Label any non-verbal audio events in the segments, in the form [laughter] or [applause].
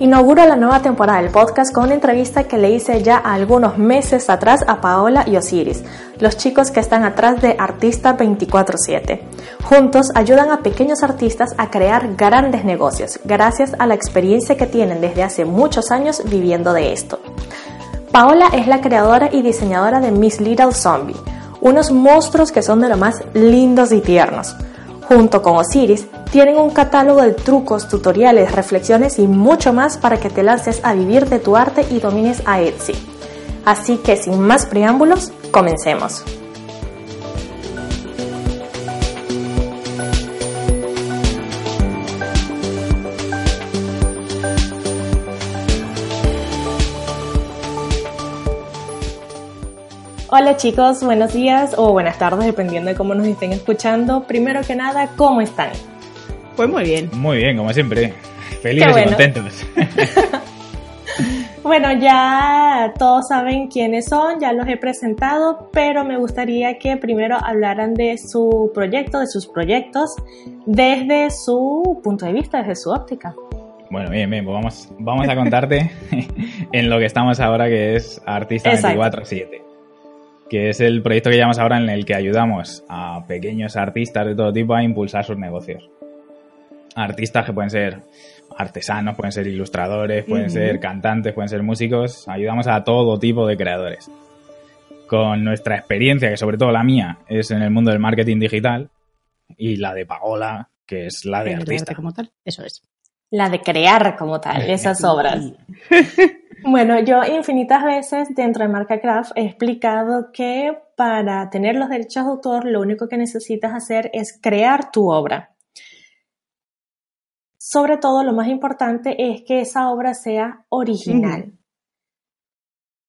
Inauguro la nueva temporada del podcast con una entrevista que le hice ya algunos meses atrás a Paola y Osiris, los chicos que están atrás de Artista 24/7. Juntos ayudan a pequeños artistas a crear grandes negocios, gracias a la experiencia que tienen desde hace muchos años viviendo de esto. Paola es la creadora y diseñadora de Miss Little Zombie, unos monstruos que son de lo más lindos y tiernos. Junto con Osiris, tienen un catálogo de trucos, tutoriales, reflexiones y mucho más para que te lances a vivir de tu arte y domines a Etsy. Así que sin más preámbulos, comencemos. Hola chicos, buenos días o buenas tardes, dependiendo de cómo nos estén escuchando. Primero que nada, ¿cómo están? Pues muy bien. Muy bien, como siempre. Felices y contentos. [laughs] bueno, ya todos saben quiénes son, ya los he presentado, pero me gustaría que primero hablaran de su proyecto, de sus proyectos, desde su punto de vista, desde su óptica. Bueno, bien, bien, pues vamos, vamos a contarte [laughs] en lo que estamos ahora, que es Artista 24-7 que es el proyecto que llamamos ahora en el que ayudamos a pequeños artistas de todo tipo a impulsar sus negocios. Artistas que pueden ser artesanos, pueden ser ilustradores, pueden ser cantantes, pueden ser músicos, ayudamos a todo tipo de creadores. Con nuestra experiencia, que sobre todo la mía es en el mundo del marketing digital, y la de Paola, que es la de artista. como tal, eso es. La de crear como tal, esas obras. [laughs] Bueno, yo infinitas veces dentro de Marca Craft he explicado que para tener los derechos de autor lo único que necesitas hacer es crear tu obra. Sobre todo lo más importante es que esa obra sea original.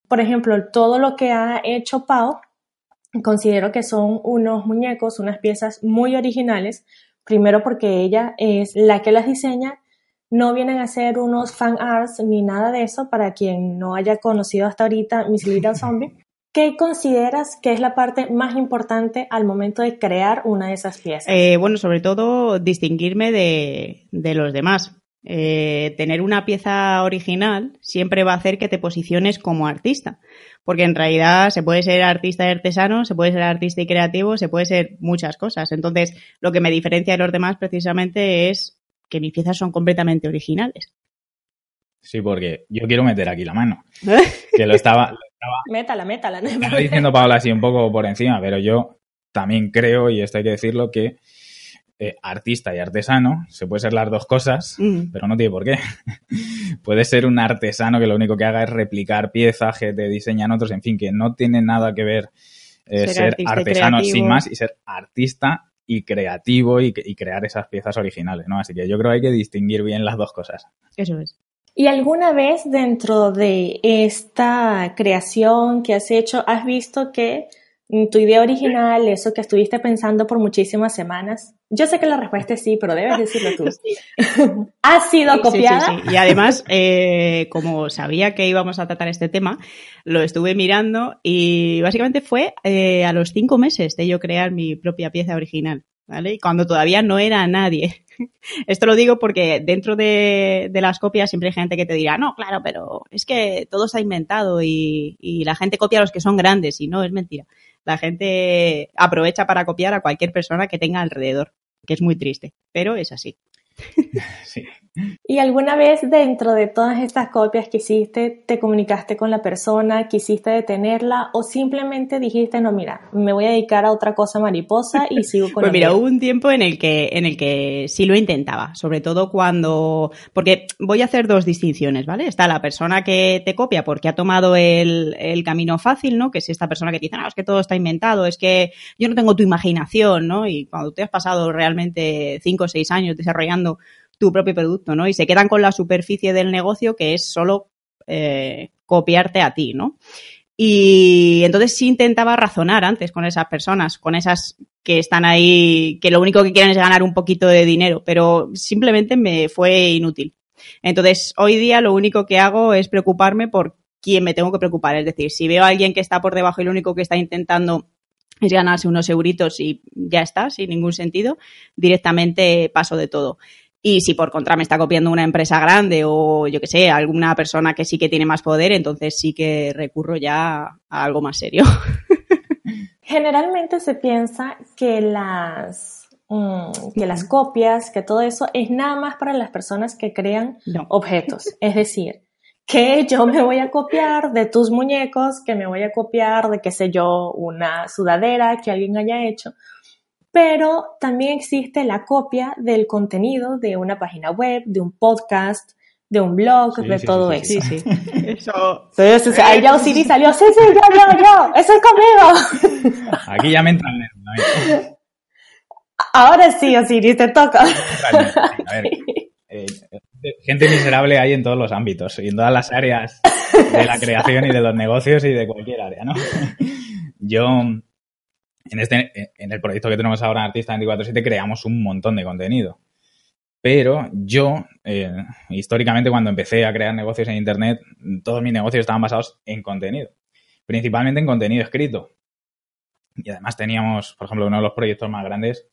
Por ejemplo, todo lo que ha hecho Pau, considero que son unos muñecos, unas piezas muy originales, primero porque ella es la que las diseña no vienen a ser unos fan arts ni nada de eso para quien no haya conocido hasta ahorita Miss Little Zombie. [laughs] ¿Qué consideras que es la parte más importante al momento de crear una de esas piezas? Eh, bueno, sobre todo distinguirme de, los demás. Eh, tener una pieza original siempre va a hacer que te posiciones como artista. Porque en realidad se puede ser artista y artesano, se puede ser artista y creativo, se puede ser muchas cosas. Entonces, lo que me diferencia de los demás precisamente es que mis piezas son completamente originales. Sí, porque yo quiero meter aquí la mano. que lo estaba, [laughs] Métala, métala. No estaba diciendo Paola así un poco por encima, pero yo también creo, y esto hay que decirlo, que eh, artista y artesano se puede ser las dos cosas, mm. pero no tiene por qué. [laughs] puede ser un artesano que lo único que haga es replicar piezas que te diseñan otros, en fin, que no tiene nada que ver eh, ser, artesano sin más y ser artista y creativo y, crear esas piezas originales, ¿no? Así que yo creo que hay que distinguir bien las dos cosas. Eso es. ¿Y alguna vez dentro de esta creación que has hecho, has visto que tu idea original, eso que estuviste pensando por muchísimas semanas? Yo sé que la respuesta es sí, pero debes decirlo tú. [laughs] ¿Ha sido copiada? Sí, y además, eh, como sabía que íbamos a tratar este tema, lo estuve mirando y básicamente fue eh, a los cinco meses de yo crear mi propia pieza original, ¿vale? Y cuando todavía no era nadie. [laughs] Esto lo digo porque dentro de, de, las copias siempre hay gente que te dirá, no, claro, pero es que todo se ha inventado y, y la gente copia a los que son grandes y no, es mentira la gente aprovecha para copiar a cualquier persona que tenga alrededor, que es muy triste, pero es así. [laughs] Sí. ¿Y alguna vez dentro de todas estas copias que hiciste, te comunicaste con la persona, quisiste detenerla o simplemente dijiste, no, mira, me voy a dedicar a otra cosa mariposa y [laughs] sigo con Pues mira, hubo un tiempo en el que, en el que sí lo intentaba, sobre todo cuando, porque voy a hacer dos distinciones, ¿vale? Está la persona que te copia porque ha tomado el, el camino fácil, ¿no? Que es esta persona que te dice, no, es que todo está inventado, es que yo no tengo tu imaginación, ¿no? Y cuando te has pasado realmente cinco o seis años desarrollando tu propio producto, ¿no? Y se quedan con la superficie del negocio que es solo eh, copiarte a ti, ¿no? Y entonces sí intentaba razonar antes con esas personas, con esas que están ahí, que lo único que quieren es ganar un poquito de dinero, pero simplemente me fue inútil. Entonces, hoy día lo único que hago es preocuparme por quién me tengo que preocupar. Es decir, si veo a alguien que está por debajo y lo único que está intentando es ganarse unos euritos y ya está, sin ningún sentido, directamente paso de todo. Y si por contra me está copiando una empresa grande o yo que sé, alguna persona que sí que tiene más poder, entonces sí que recurro ya a algo más serio. [laughs] Generalmente se piensa que las, mm, que las copias, que todo eso es nada más para las personas que crean objetos. Es decir, que yo me voy a copiar de tus muñecos, que me voy a copiar de, qué sé yo, una sudadera que alguien haya hecho pero también existe la copia del contenido de una página web, de un podcast, de un blog, de todo eso. Sí, sí. [laughs] Eso. Entonces, ahí ya Osiris salió, sí, sí, yo, yo, yo, eso es conmigo. Aquí ya me entran. Ahora sí, Osiris, te toca. A ver, [laughs] eh, gente miserable hay en todos los ámbitos y en todas las áreas de la creación y de los negocios y de cualquier área, ¿no? [laughs] Yo, en, este, en el proyecto que tenemos ahora en Artista 24-7 creamos un montón de contenido. Pero yo, eh, históricamente, cuando empecé a crear negocios en Internet, todos mis negocios estaban basados en contenido. Principalmente en contenido escrito. Y además teníamos, por ejemplo, uno de los proyectos más grandes,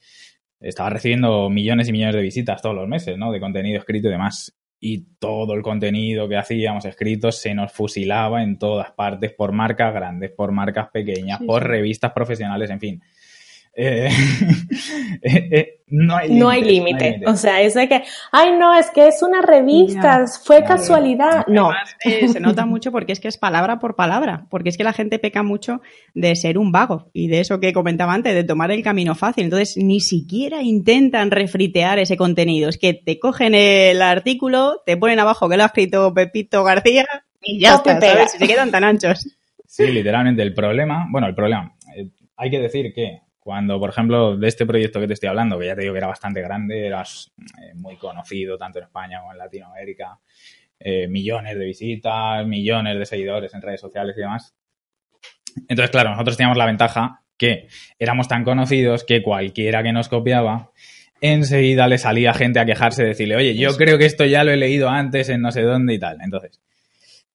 estaba recibiendo millones y millones de visitas todos los meses, ¿no? De contenido escrito y demás y todo el contenido que hacíamos escrito se nos fusilaba en todas partes por marcas grandes, por marcas pequeñas, por revistas profesionales, en fin. Eh, [laughs] eh, eh, no hay límite. o sea, es de que, ay, no, es que es una revista, fue casualidad. No. se nota mucho porque es que es palabra por palabra, porque es que la gente peca mucho de ser un vago y de eso que comentaba antes, de tomar el camino fácil. Entonces, ni siquiera intentan refritear ese contenido. Es que te cogen el artículo, te ponen abajo que lo ha escrito Pepito García y ya está, ¿sabes? se quedan tan anchos. Sí, literalmente. El problema, bueno, el problema, hay que decir que cuando, por ejemplo, de este proyecto que te estoy hablando, que ya te digo que era bastante grande, eras eh, muy conocido tanto en España como en Latinoamérica, eh, millones de visitas, millones de seguidores en redes sociales y demás. Entonces, claro, nosotros teníamos la ventaja que éramos tan conocidos que cualquiera que nos copiaba, enseguida le salía gente a quejarse, decirle, oye, yo creo que esto ya lo he leído antes en no sé dónde y tal. Entonces,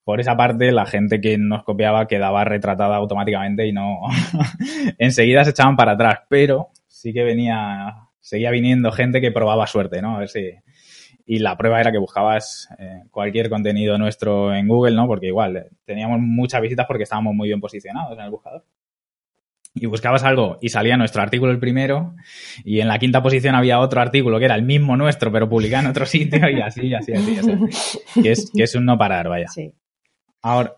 por esa parte la gente que nos copiaba quedaba retratada automáticamente y no [laughs] enseguida se echaban para atrás, pero sí que venía, seguía viniendo gente que probaba suerte, ¿no? A ver si... Y la prueba era que buscabas eh, cualquier contenido nuestro en Google, ¿no? Porque igual eh, teníamos muchas visitas porque estábamos muy bien posicionados en el buscador. Y buscabas algo y salía nuestro artículo el primero y en la quinta posición había otro artículo que era el mismo nuestro pero publicado en otro sitio y así, así, así. así. Que, es, que es un no parar, vaya. Sí. Ahora.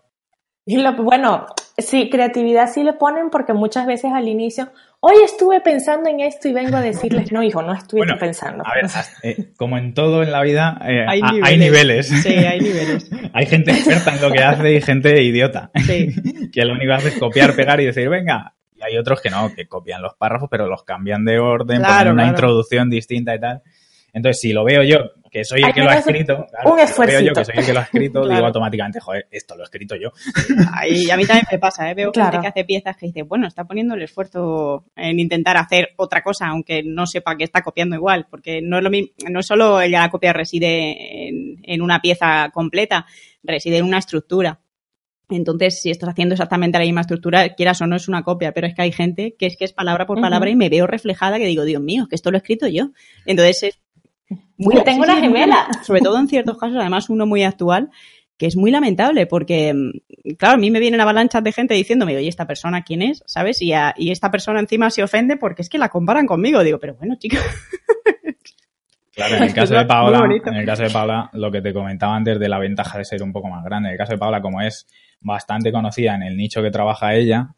Y lo, bueno, sí, creatividad sí le ponen porque muchas veces al inicio, hoy estuve pensando en esto y vengo a decirles, no, hijo, no estuve pensando. A ver, eh, como en todo en la vida, eh, hay, niveles. Sí, hay niveles. [laughs] hay gente experta en lo que hace y gente idiota. Sí. [laughs] que lo único que hace es copiar, pegar y decir, venga. Y hay otros que no, que copian los párrafos, pero los cambian de orden, ponen una introducción distinta y tal. Entonces, si lo veo yo, que soy el que lo ha escrito, un esfuerzo. Veo yo que soy el que lo ha escrito, digo automáticamente, joder, esto lo he escrito yo. Y a mí también me pasa, ¿eh? veo gente que hace piezas que dice, bueno, está poniendo el esfuerzo en intentar hacer otra cosa, aunque no sepa que está copiando igual, porque no es lo mismo, no solo la copia reside en, una pieza completa, reside en una estructura. Entonces, si estás haciendo exactamente la misma estructura, quieras o no es una copia, pero es que hay gente que es que es palabra por palabra y me veo reflejada que digo, Dios mío, que esto lo he escrito yo. Entonces, es muy, tengo una gemela. Sobre todo en ciertos casos, además uno muy actual, que es muy lamentable porque, mm, claro, a mí me vienen avalanchas de gente diciéndome, oye, ¿esta persona quién es? ¿Sabes? Y, y esta persona encima se ofende porque es que la comparan conmigo. Digo, pero bueno, chicos. [laughs] Claro, en el caso de Paola, en el caso de Paola, lo que te comentaba antes de la ventaja de ser un poco más grande. En el caso de Paola, como es bastante conocida en el nicho que trabaja ella,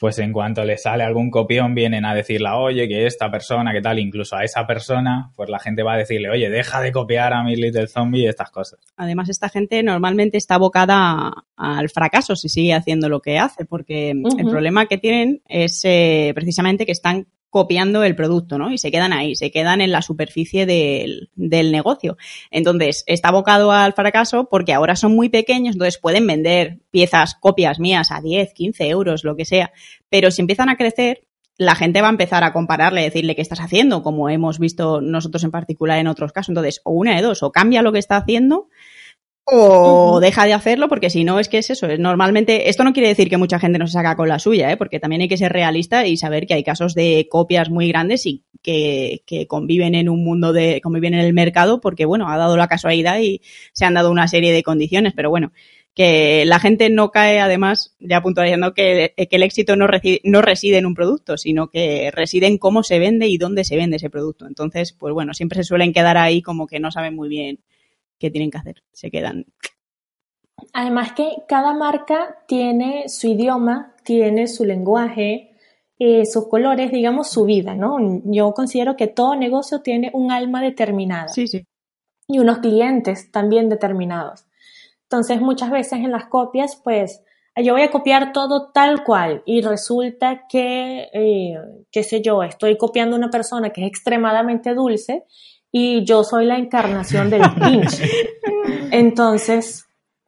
pues en cuanto le sale algún copión vienen a decirle, oye, que esta persona, que tal, incluso a esa persona, pues la gente va a decirle, oye, deja de copiar a mi Little Zombie y estas cosas. Además, esta gente normalmente está abocada al fracaso si sigue haciendo lo que hace, porque el problema que tienen es eh, precisamente que están copiando el producto, ¿no? Y se quedan ahí, se quedan en la superficie del, del negocio. Entonces, está abocado al fracaso porque ahora son muy pequeños, entonces pueden vender piezas, copias mías a 10, 15 euros, lo que sea. Pero si empiezan a crecer, la gente va a empezar a compararle, decirle qué estás haciendo, como hemos visto nosotros en particular en otros casos. Entonces, o una de dos, o cambia lo que está haciendo o deja de hacerlo porque si no es que es eso. Normalmente, esto no quiere decir que mucha gente no se saca con la suya, ¿eh? porque también hay que ser realista y saber que hay casos de copias muy grandes y que, que, conviven en un mundo de, conviven en el mercado porque, bueno, ha dado la casualidad y se han dado una serie de condiciones, pero bueno, que la gente no cae, además, ya puntualizando que, que el éxito no, reside, no reside en un producto, sino que reside en cómo se vende y dónde se vende ese producto. Entonces, pues bueno, siempre se suelen quedar ahí como que no saben muy bien qué tienen que hacer. Se quedan. Además que cada marca tiene su idioma, tiene su lenguaje, eh, sus colores, digamos, su vida, ¿no? Yo considero que todo negocio tiene un alma determinada. Sí, sí. Y unos clientes también determinados. Entonces, muchas veces en las copias, pues, yo voy a copiar todo tal cual y resulta que, eh, qué sé yo, estoy copiando una persona que es extremadamente dulce y yo soy la encarnación del [laughs] Grinch. Entonces,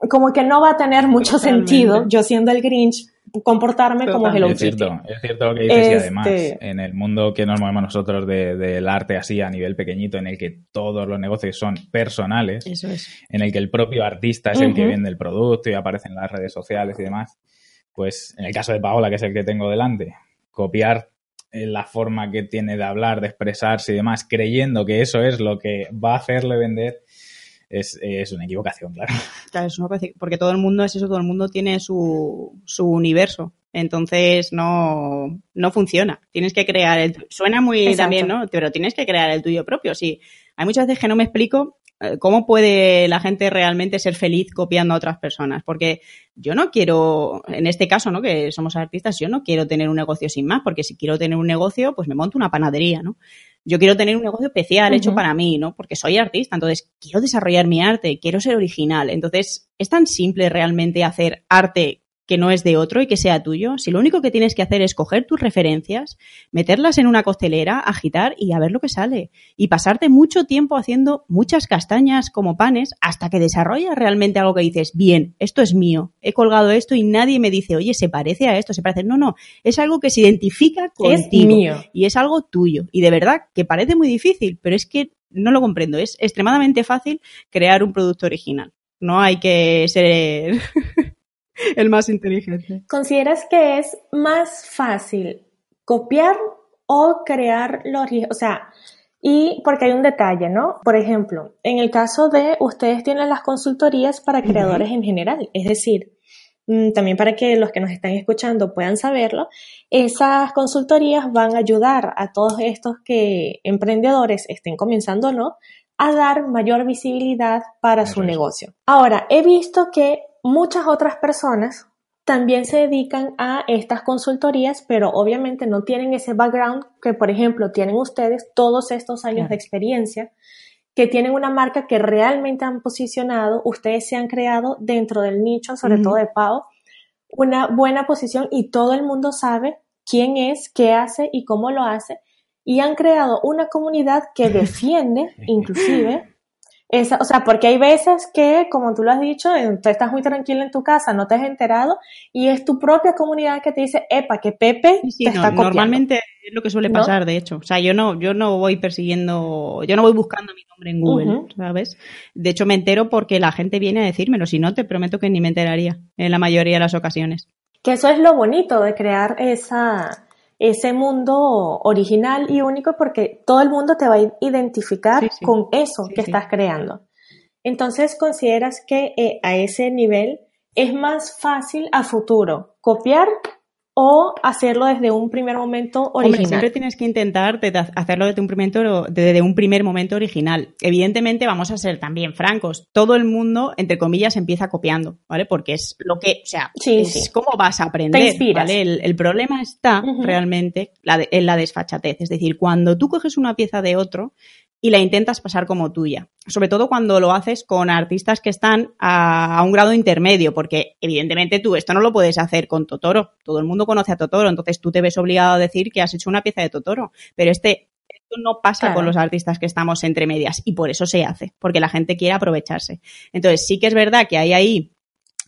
como que no va a tener mucho sentido, yo siendo el Grinch, comportarme como Hello Es cierto, es cierto lo que dices y además este en el mundo que nos movemos nosotros del arte así a nivel pequeñito, en el que todos los negocios son personales, en el que el propio artista es el que vende el producto y aparece en las redes sociales y demás, pues en el caso de Paola, que es el que tengo delante, copiar la forma que tiene de hablar, de expresarse y demás, creyendo que eso es lo que va a hacerle vender, es, es una equivocación, claro. Claro, es una porque todo el mundo es eso, todo el mundo tiene su, su universo. Entonces no, no funciona. Tienes que crear el Suena muy también, ¿no? Pero tienes que crear el tuyo propio. Sí. Hay muchas veces que no me explico eh, ¿Cómo puede la gente realmente ser feliz copiando a otras personas? Porque yo no quiero, en este caso, ¿no? Que somos artistas, yo no quiero tener un negocio sin más, porque si quiero tener un negocio, pues me monto una panadería, ¿no? Yo quiero tener un negocio especial hecho para mí, ¿no? Porque soy artista, entonces quiero desarrollar mi arte, quiero ser original. Entonces, es tan simple realmente hacer arte que no es de otro y que sea tuyo, si lo único que tienes que hacer es coger tus referencias, meterlas en una costelera, agitar y a ver lo que sale. Y pasarte mucho tiempo haciendo muchas castañas como panes hasta que desarrollas realmente algo que dices, bien, esto es mío, he colgado esto y nadie me dice, oye, se parece a esto, se parece. No, no, es algo que se identifica contigo. Es mío. Y es algo tuyo. Y de verdad que parece muy difícil, pero es que no lo comprendo. Es extremadamente fácil crear un producto original. No hay que ser [laughs] el más inteligente. ¿Consideras que es más fácil copiar o crear los O sea, y porque hay un detalle, ¿no? Por ejemplo, en el caso de ustedes tienen las consultorías para creadores en general, es decir, mm, también para que los que nos están escuchando puedan saberlo, esas consultorías van a ayudar a todos estos que emprendedores estén comenzando o no a dar mayor visibilidad para su negocio. Ahora, he visto que muchas otras personas también se dedican a estas consultorías, pero obviamente no tienen ese background que, por ejemplo, tienen ustedes todos estos años de experiencia, que tienen una marca que realmente han posicionado, ustedes se han creado dentro del nicho, sobre todo de Pau, una buena posición y todo el mundo sabe quién es, qué hace y cómo lo hace, y han creado una comunidad que [laughs] defiende, inclusive, o sea, porque hay veces que, como tú lo has dicho, tú estás muy tranquilo en tu casa, no te has enterado, y es tu propia comunidad que te dice, epa, que Pepe te está copiando. Normalmente es lo que suele pasar, de hecho. O sea, yo no, yo no voy persiguiendo, yo no voy buscando mi nombre en Google, ¿sabes? De hecho, me entero porque la gente viene a decírmelo, si no, te prometo que ni me enteraría en la mayoría de las ocasiones. Que eso es lo bonito de crear esa, ese mundo original y único porque todo el mundo te va a identificar con eso que estás creando. Entonces, ¿consideras que eh, a ese nivel es más fácil a futuro copiar o hacerlo desde un primer momento original. siempre tienes que intentar hacerlo desde un, primer, desde un primer momento original. Evidentemente, vamos a ser también francos. Todo el mundo, entre comillas, empieza copiando, ¿vale? Porque es lo que, o sea, es cómo vas a aprender, ¿vale? El, problema está realmente en la desfachatez. Es decir, cuando tú coges una pieza de otro, y la intentas pasar como tuya. Sobre todo cuando lo haces con artistas que están a, un grado intermedio, porque evidentemente tú esto no lo puedes hacer con Totoro. Todo el mundo conoce a Totoro, entonces tú te ves obligado a decir que has hecho una pieza de Totoro. Pero este, esto no pasa con los artistas que estamos entre medias y por eso se hace, porque la gente quiere aprovecharse. Entonces sí que es verdad que hay ahí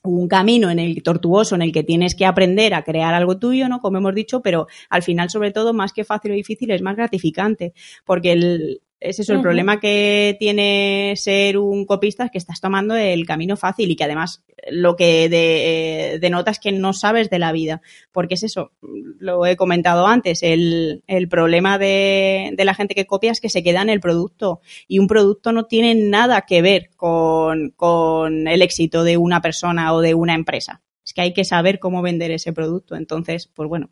un camino en el tortuoso en el que tienes que aprender a crear algo tuyo, ¿no? Como hemos dicho, pero al final, sobre todo, más que fácil o difícil, es más gratificante, porque el, es eso, el problema que tiene ser un copista es que estás tomando el camino fácil y que además lo que de, eh, denota es que no sabes de la vida. Porque es eso, lo he comentado antes, el, problema de, la gente que copia es que se queda en el producto y un producto no tiene nada que ver con, con el éxito de una persona o de una empresa. Es que hay que saber cómo vender ese producto. Entonces, pues bueno,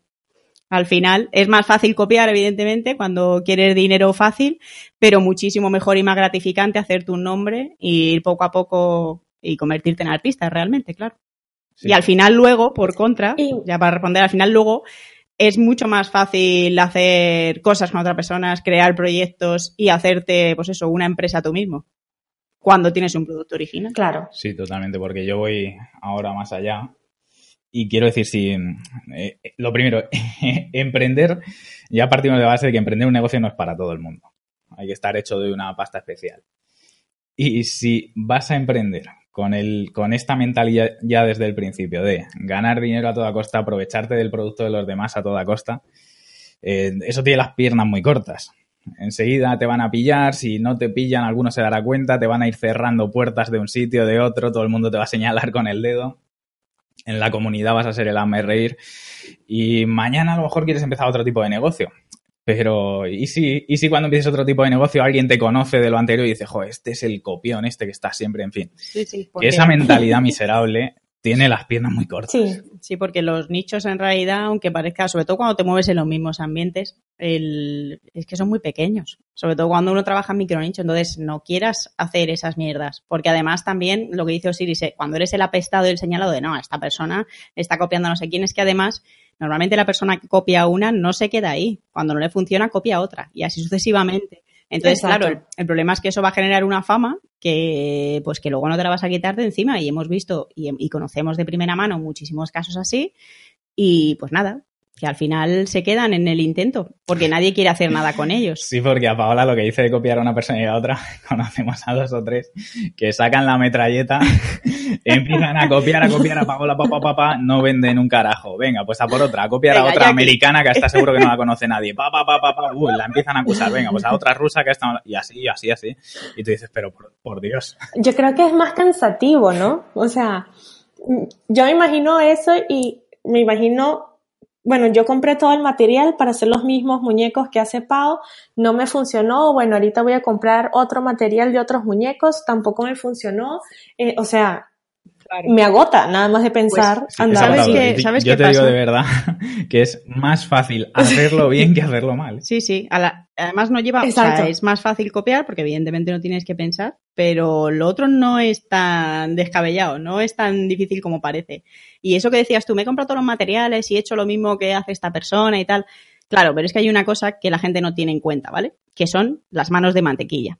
al final es más fácil copiar, evidentemente, cuando quieres dinero fácil, pero muchísimo mejor y más gratificante hacerte un nombre y ir poco a poco y convertirte en artista, realmente, claro. Y al final luego, por contra, ya para responder, al final luego es mucho más fácil hacer cosas con otras personas, crear proyectos y hacerte, pues eso, una empresa tú mismo cuando tienes un producto original. Claro. Sí, totalmente, porque yo voy ahora más allá y quiero decir, si eh, lo primero, [laughs] emprender, ya partimos de base de que emprender un negocio no es para todo el mundo. Hay que estar hecho de una pasta especial. Y si vas a emprender con, el, con esta mentalidad ya desde el principio de ganar dinero a toda costa, aprovecharte del producto de los demás a toda costa, eh, eso tiene las piernas muy cortas. Enseguida te van a pillar, si no te pillan, alguno se dará cuenta, te van a ir cerrando puertas de un sitio, de otro, todo el mundo te va a señalar con el dedo en la comunidad vas a ser el ama reír y mañana a lo mejor quieres empezar otro tipo de negocio. Pero, ¿y si, ¿y si cuando empieces otro tipo de negocio alguien te conoce de lo anterior y dice, jo, este es el copión, este que está siempre, en fin? que esa mentalidad miserable tiene las piernas muy cortas. Sí. sí, porque los nichos en realidad, aunque parezca, sobre todo cuando te mueves en los mismos ambientes, el, es que son muy pequeños. Sobre todo cuando uno trabaja en micronicho, entonces no quieras hacer esas mierdas. Porque además también lo que dice Osiris, eh, cuando eres el apestado y el señalado de no, esta persona está copiando no sé quién, es que además normalmente la persona que copia una no se queda ahí. Cuando no le funciona, copia otra. Y así sucesivamente. Entonces, claro, el, problema es que eso va a generar una fama que, pues, que luego no te la vas a quitar de encima. Y hemos visto y, y conocemos de primera mano muchísimos casos así. Y pues nada, que al final se quedan en el intento, porque nadie quiere hacer nada con ellos. Sí, porque a Paola lo que dice de copiar a una persona y a otra, [laughs] conocemos a dos o tres que sacan la metralleta, [laughs] empiezan a copiar, a copiar a Paola, papá, papá, no venden un carajo. Venga, pues a por otra, a copiar a otra americana que está seguro que no la conoce nadie. Pa, pa, pa, pa, la empiezan a acusar. Venga, pues a otra rusa que está... Y así, así, así. Y tú dices, pero por, por Dios. Yo creo que es más cansativo, ¿no? O sea, yo me imagino eso y me imagino bueno, yo compré todo el material para hacer los mismos muñecos que hace Pau, no me funcionó, bueno, ahorita voy a comprar otro material de otros muñecos, tampoco me funcionó, eh, o sea, me agota nada más de pues, pensar. ¿Sabes qué, ¿sabes yo te digo de verdad [laughs] que es más fácil hacerlo bien que hacerlo mal. Sí, sí. además no lleva, o sea, es más fácil copiar porque evidentemente no tienes que pensar, pero lo otro no es tan descabellado, no es tan difícil como parece. Y eso que decías tú, me he comprado todos los materiales y he hecho lo mismo que hace esta persona y tal. Claro, pero es que hay una cosa que la gente no tiene en cuenta, ¿vale? Que son las manos de mantequilla.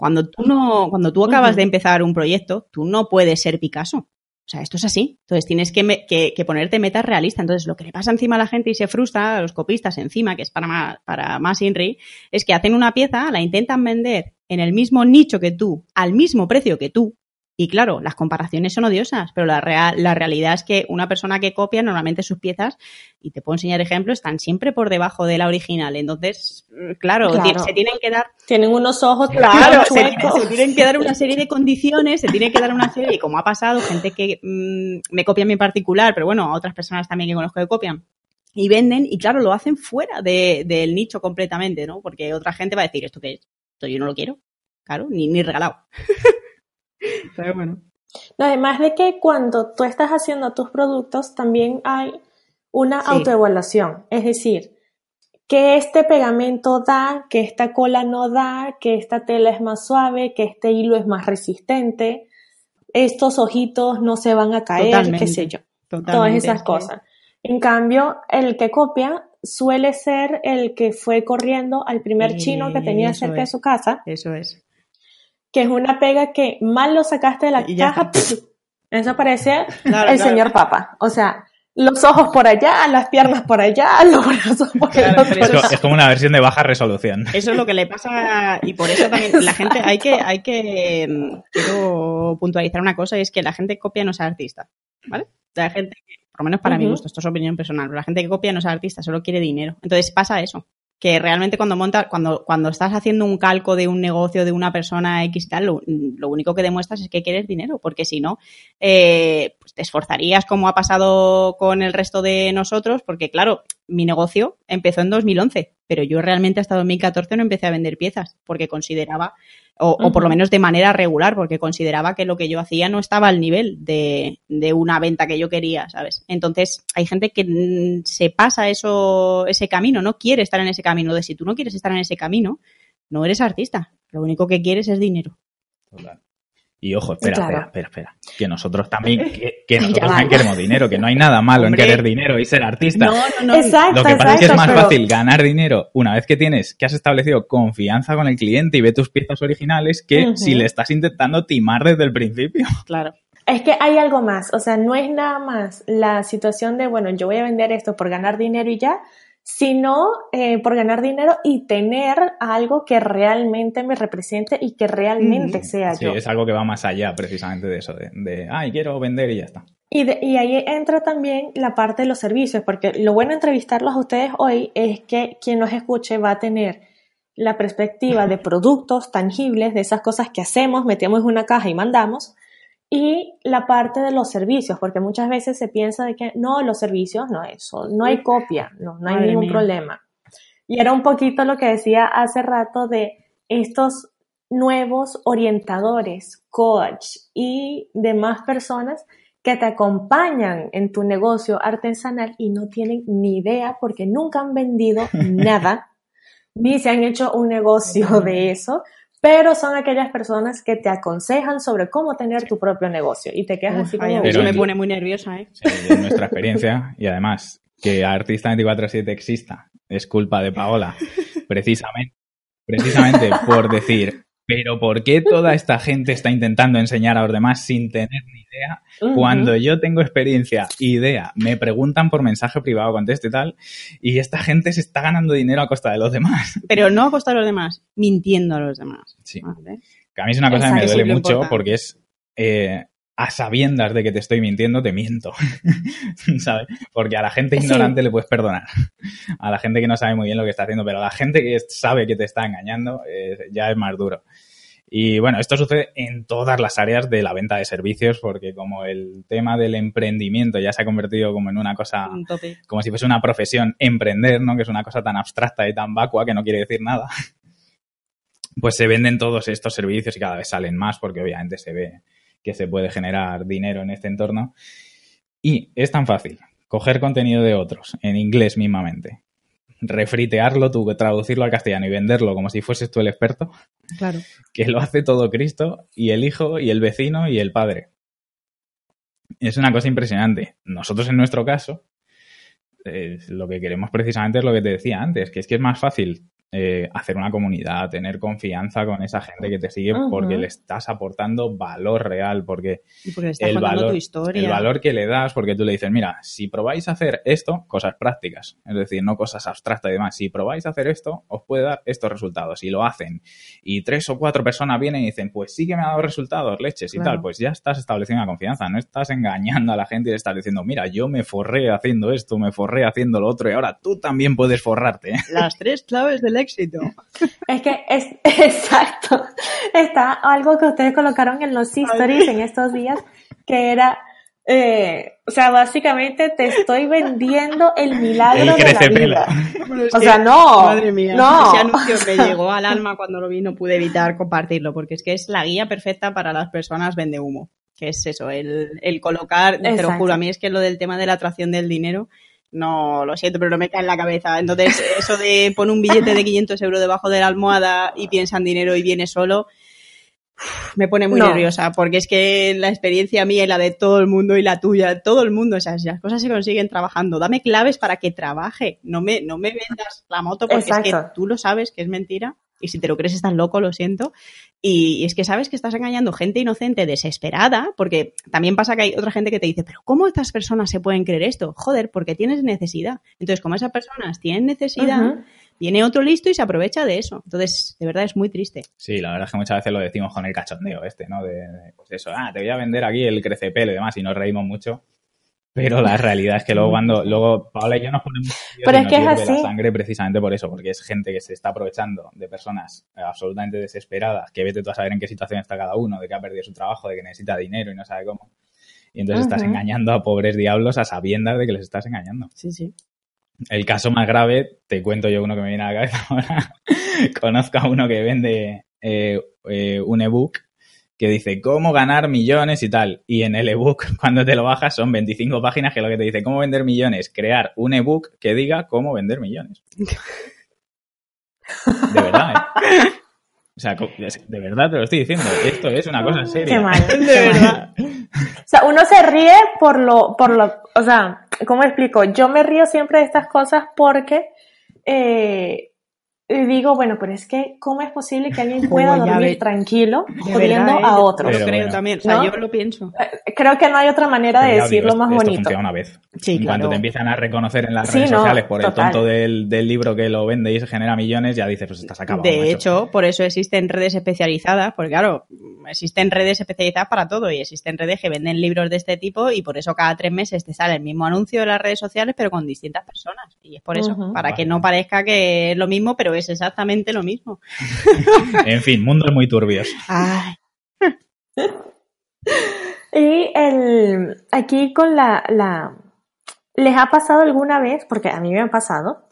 Cuando tú no, cuando tú acabas de empezar un proyecto, tú no puedes ser Picasso. O sea, esto es así. Entonces tienes que, que, ponerte metas realistas. Entonces, lo que le pasa encima a la gente y se frustra, a los copistas encima, que es para más, para más INRI, es que hacen una pieza, la intentan vender en el mismo nicho que tú, al mismo precio que tú, y claro, las comparaciones son odiosas, pero la, real, la realidad es que una persona que copia normalmente sus piezas, y te puedo enseñar ejemplos, están siempre por debajo de la original. Entonces, mm, claro, se tienen que dar... Tienen unos ojos claro, se, [laughs] tienen que dar una serie de condiciones, se tiene que dar una serie, y como ha pasado, gente que mm, me copia en particular, pero bueno, a otras personas también que conozco que copian, y venden, y claro, lo hacen fuera del nicho completamente, ¿no? Porque otra gente va a decir, ¿esto qué es? Esto yo no lo quiero. Claro, ni, ni regalado. [laughs] Pero bueno. además de que cuando tú estás haciendo tus productos, también hay una autoevaluación. Es decir, que este pegamento da, que esta cola no da, que esta tela es más suave, que este hilo es más resistente, estos ojitos no se van a caer, qué sé yo. Todas esas cosas. En cambio, el que copia suele ser el que fue corriendo al primer chino que tenía cerca de su casa. Eso es. Que es una pega que mal lo sacaste de la caja, eso parece el señor papa. O sea, los ojos por allá, las piernas por allá, los brazos por allá. Es, como una versión de baja resolución. Eso es lo que le pasa y por eso también la gente hay que hay que quiero puntualizar una cosa y es que la gente copia no es artista, ¿vale? La gente por lo menos para mi gusto, esto es opinión personal, pero la gente que copia no es artista, solo quiere dinero. Entonces pasa eso, que realmente cuando montas, cuando, cuando estás haciendo un calco de un negocio de una persona X tal, lo, único que demuestras es que quieres dinero, porque si no, eh, te esforzarías como ha pasado con el resto de nosotros, porque claro, mi negocio empezó en 2011, pero yo realmente hasta 2014 no empecé a vender piezas, porque consideraba o, por lo menos de manera regular, porque consideraba que lo que yo hacía no estaba al nivel de, una venta que yo quería, ¿sabes? Entonces, hay gente que se pasa eso, ese camino, no quiere estar en ese camino. De si tú no quieres estar en ese camino, no eres artista. Lo único que quieres es dinero. Y ojo, espera, espera, espera, espera. Que nosotros también, [laughs] que, nosotros también queremos dinero, que no hay nada malo en querer dinero y ser artista. No, no, no. Exacto, Lo que pasa es que es más fácil ganar dinero una vez que tienes, que has establecido confianza con el cliente y ve tus piezas originales, que si le estás intentando timar desde el principio. [laughs] Claro. Es que hay algo más, o sea, no es nada más la situación de, bueno, yo voy a vender esto por ganar dinero y ya, sino eh, por ganar dinero y tener algo que realmente me represente y que realmente sea sí, yo. es algo que va más allá precisamente de eso, de, de ay, quiero vender y ya está. Y, y, ahí entra también la parte de los servicios, porque lo bueno de entrevistarlos a ustedes hoy es que quien nos escuche va a tener la perspectiva de [laughs] productos tangibles, de esas cosas que hacemos, metemos en una caja y mandamos, y la parte de los servicios, porque muchas veces se piensa de que no, los servicios no eso, no hay copia, no, no hay ningún problema. Y era un poquito lo que decía hace rato de estos nuevos orientadores, coach y demás personas que te acompañan en tu negocio artesanal y no tienen ni idea porque nunca han vendido [laughs] nada, ni se han hecho un negocio de eso, pero son aquellas personas que te aconsejan sobre cómo tener tu propio negocio y te quedas así como... Eso me pone muy nerviosa, ¿eh? Sí, nuestra experiencia y además que Artista 24-7 exista es culpa de Paola, [laughs] precisamente, precisamente por decir, pero ¿por qué toda esta gente está intentando enseñar a los demás sin tener ni idea? Cuando yo tengo experiencia, idea, me preguntan por mensaje privado, contesto y tal, y esta gente se está ganando dinero a costa de los demás. [laughs] Pero no a costa de los demás, mintiendo a los demás. Sí. Que a mí es una cosa que me duele mucho porque es eh, a sabiendas de que te estoy mintiendo, te miento. [laughs] ¿Sabes? Porque a la gente ignorante le puedes perdonar. A la gente que no sabe muy bien lo que está haciendo, pero a la gente que sabe que te está engañando, eh, ya es más duro. Y bueno, esto sucede en todas las áreas de la venta de servicios, porque como el tema del emprendimiento ya se ha convertido como en una cosa, como si fuese una profesión, emprender, ¿no? Que es una cosa tan abstracta y tan vacua que no quiere decir nada. [laughs] Pues se venden todos estos servicios y cada vez salen más, porque obviamente se ve que se puede generar dinero en este entorno. Y es tan fácil coger contenido de otros en inglés mismamente, refritearlo tú, traducirlo al castellano y venderlo como si fueses tú el experto. Claro. Que lo hace todo Cristo y el hijo y el vecino y el padre. Es una cosa impresionante. Nosotros en nuestro caso, eh, lo que queremos precisamente es lo que te decía antes, que es que es más fácil eh, hacer una comunidad, tener confianza con esa gente que te sigue porque le estás aportando valor real, porque, el, valor, el valor que le das, porque tú le dices, mira, si probáis a hacer esto, cosas prácticas, es decir, no cosas abstractas y demás, si probáis a hacer esto, os puede dar estos resultados y lo hacen. Y tres o cuatro personas vienen y dicen, pues sí que me ha dado resultados, leches y tal, pues ya estás estableciendo la confianza, no estás engañando a la gente y estás diciendo, mira, yo me forré haciendo esto, me forré haciendo lo otro y ahora tú también puedes forrarte. Las tres claves del éxito. Es que es [laughs] exacto. Está algo que ustedes colocaron en los stories en estos días, que era, eh, o sea, básicamente te estoy vendiendo el milagro de la vida. o sea, no. Madre mía. No. Ese anuncio me llegó al alma cuando lo vi, no pude evitar compartirlo, porque es que es la guía perfecta para las personas vende humo. Que es eso, el, el colocar, te lo juro, a mí es que lo del tema de la atracción del dinero, no, lo siento, pero no me cae en la cabeza. Entonces, eso de poner un billete de 500 euros debajo de la almohada y piensa en dinero y viene solo, me pone muy nerviosa, porque es que la experiencia mía y la de todo el mundo y la tuya, todo el mundo, o sea, si las cosas se consiguen trabajando, dame claves para que trabaje, no me, no me vendas la moto porque es que tú lo sabes que es mentira y si te lo crees estás loco, lo siento. Y, es que sabes que estás engañando gente inocente, desesperada, porque también pasa que hay otra gente que te dice, pero ¿cómo estas personas se pueden creer esto? Joder, porque tienes necesidad. Entonces, como esas personas tienen necesidad, viene otro listo y se aprovecha de eso. Entonces, de verdad es muy triste. Sí, la verdad es que muchas veces lo decimos con el cachondeo este, ¿no? De, pues eso, ah, te voy a vender aquí el crecepelo y demás, y nos reímos mucho. Pero la realidad es que luego cuando, luego Paola y yo nos ponemos pero es que es así. la sangre precisamente por eso, porque es gente que se está aprovechando de personas absolutamente desesperadas, que vete tú a saber en qué situación está cada uno, de que ha perdido su trabajo, de que necesita dinero y no sabe cómo. Y entonces estás engañando a pobres diablos a sabiendas de que les estás engañando. Sí, sí. El caso más grave, te cuento yo uno que me viene a la cabeza [laughs] ahora. Conozco a uno que vende eh, eh, un ebook que dice cómo ganar millones y tal. Y en el ebook, [laughs] cuando te lo bajas, son 25 páginas que lo que te dice cómo vender millones, crear un ebook que diga cómo vender millones. [laughs] De verdad, ¿eh? O sea, de verdad te lo estoy diciendo. Esto es una cosa seria. Qué mal. [laughs] De verdad. O sea, uno se ríe por lo, por lo, o sea, ¿cómo explico? Yo me río siempre de estas cosas porque eh, y digo, bueno, pero es que, ¿cómo es posible que alguien [laughs] pueda dormir tranquilo jodiendo a ¿eh? otros? Yo creo también, o sea, yo lo pienso. Eh, creo que no hay otra manera de decirlo más bonito. Funciona una vez. Sí, Cuando te empiezan a reconocer en las redes sociales por el tonto del, del, libro que lo vende y se genera millones, ya dices, pues estás acabado. De hecho, por eso existen redes especializadas, porque claro, existen redes especializadas para todo y existen redes que venden libros de este tipo y por eso cada tres meses te sale el mismo anuncio de las redes sociales, pero con distintas personas. Y es por eso, para que no parezca que es lo mismo, pero es exactamente lo mismo. [laughs] en fin, mundos muy turbios. [laughs] y el, aquí con la, la, ¿les ha pasado alguna vez, porque a mí me ha pasado,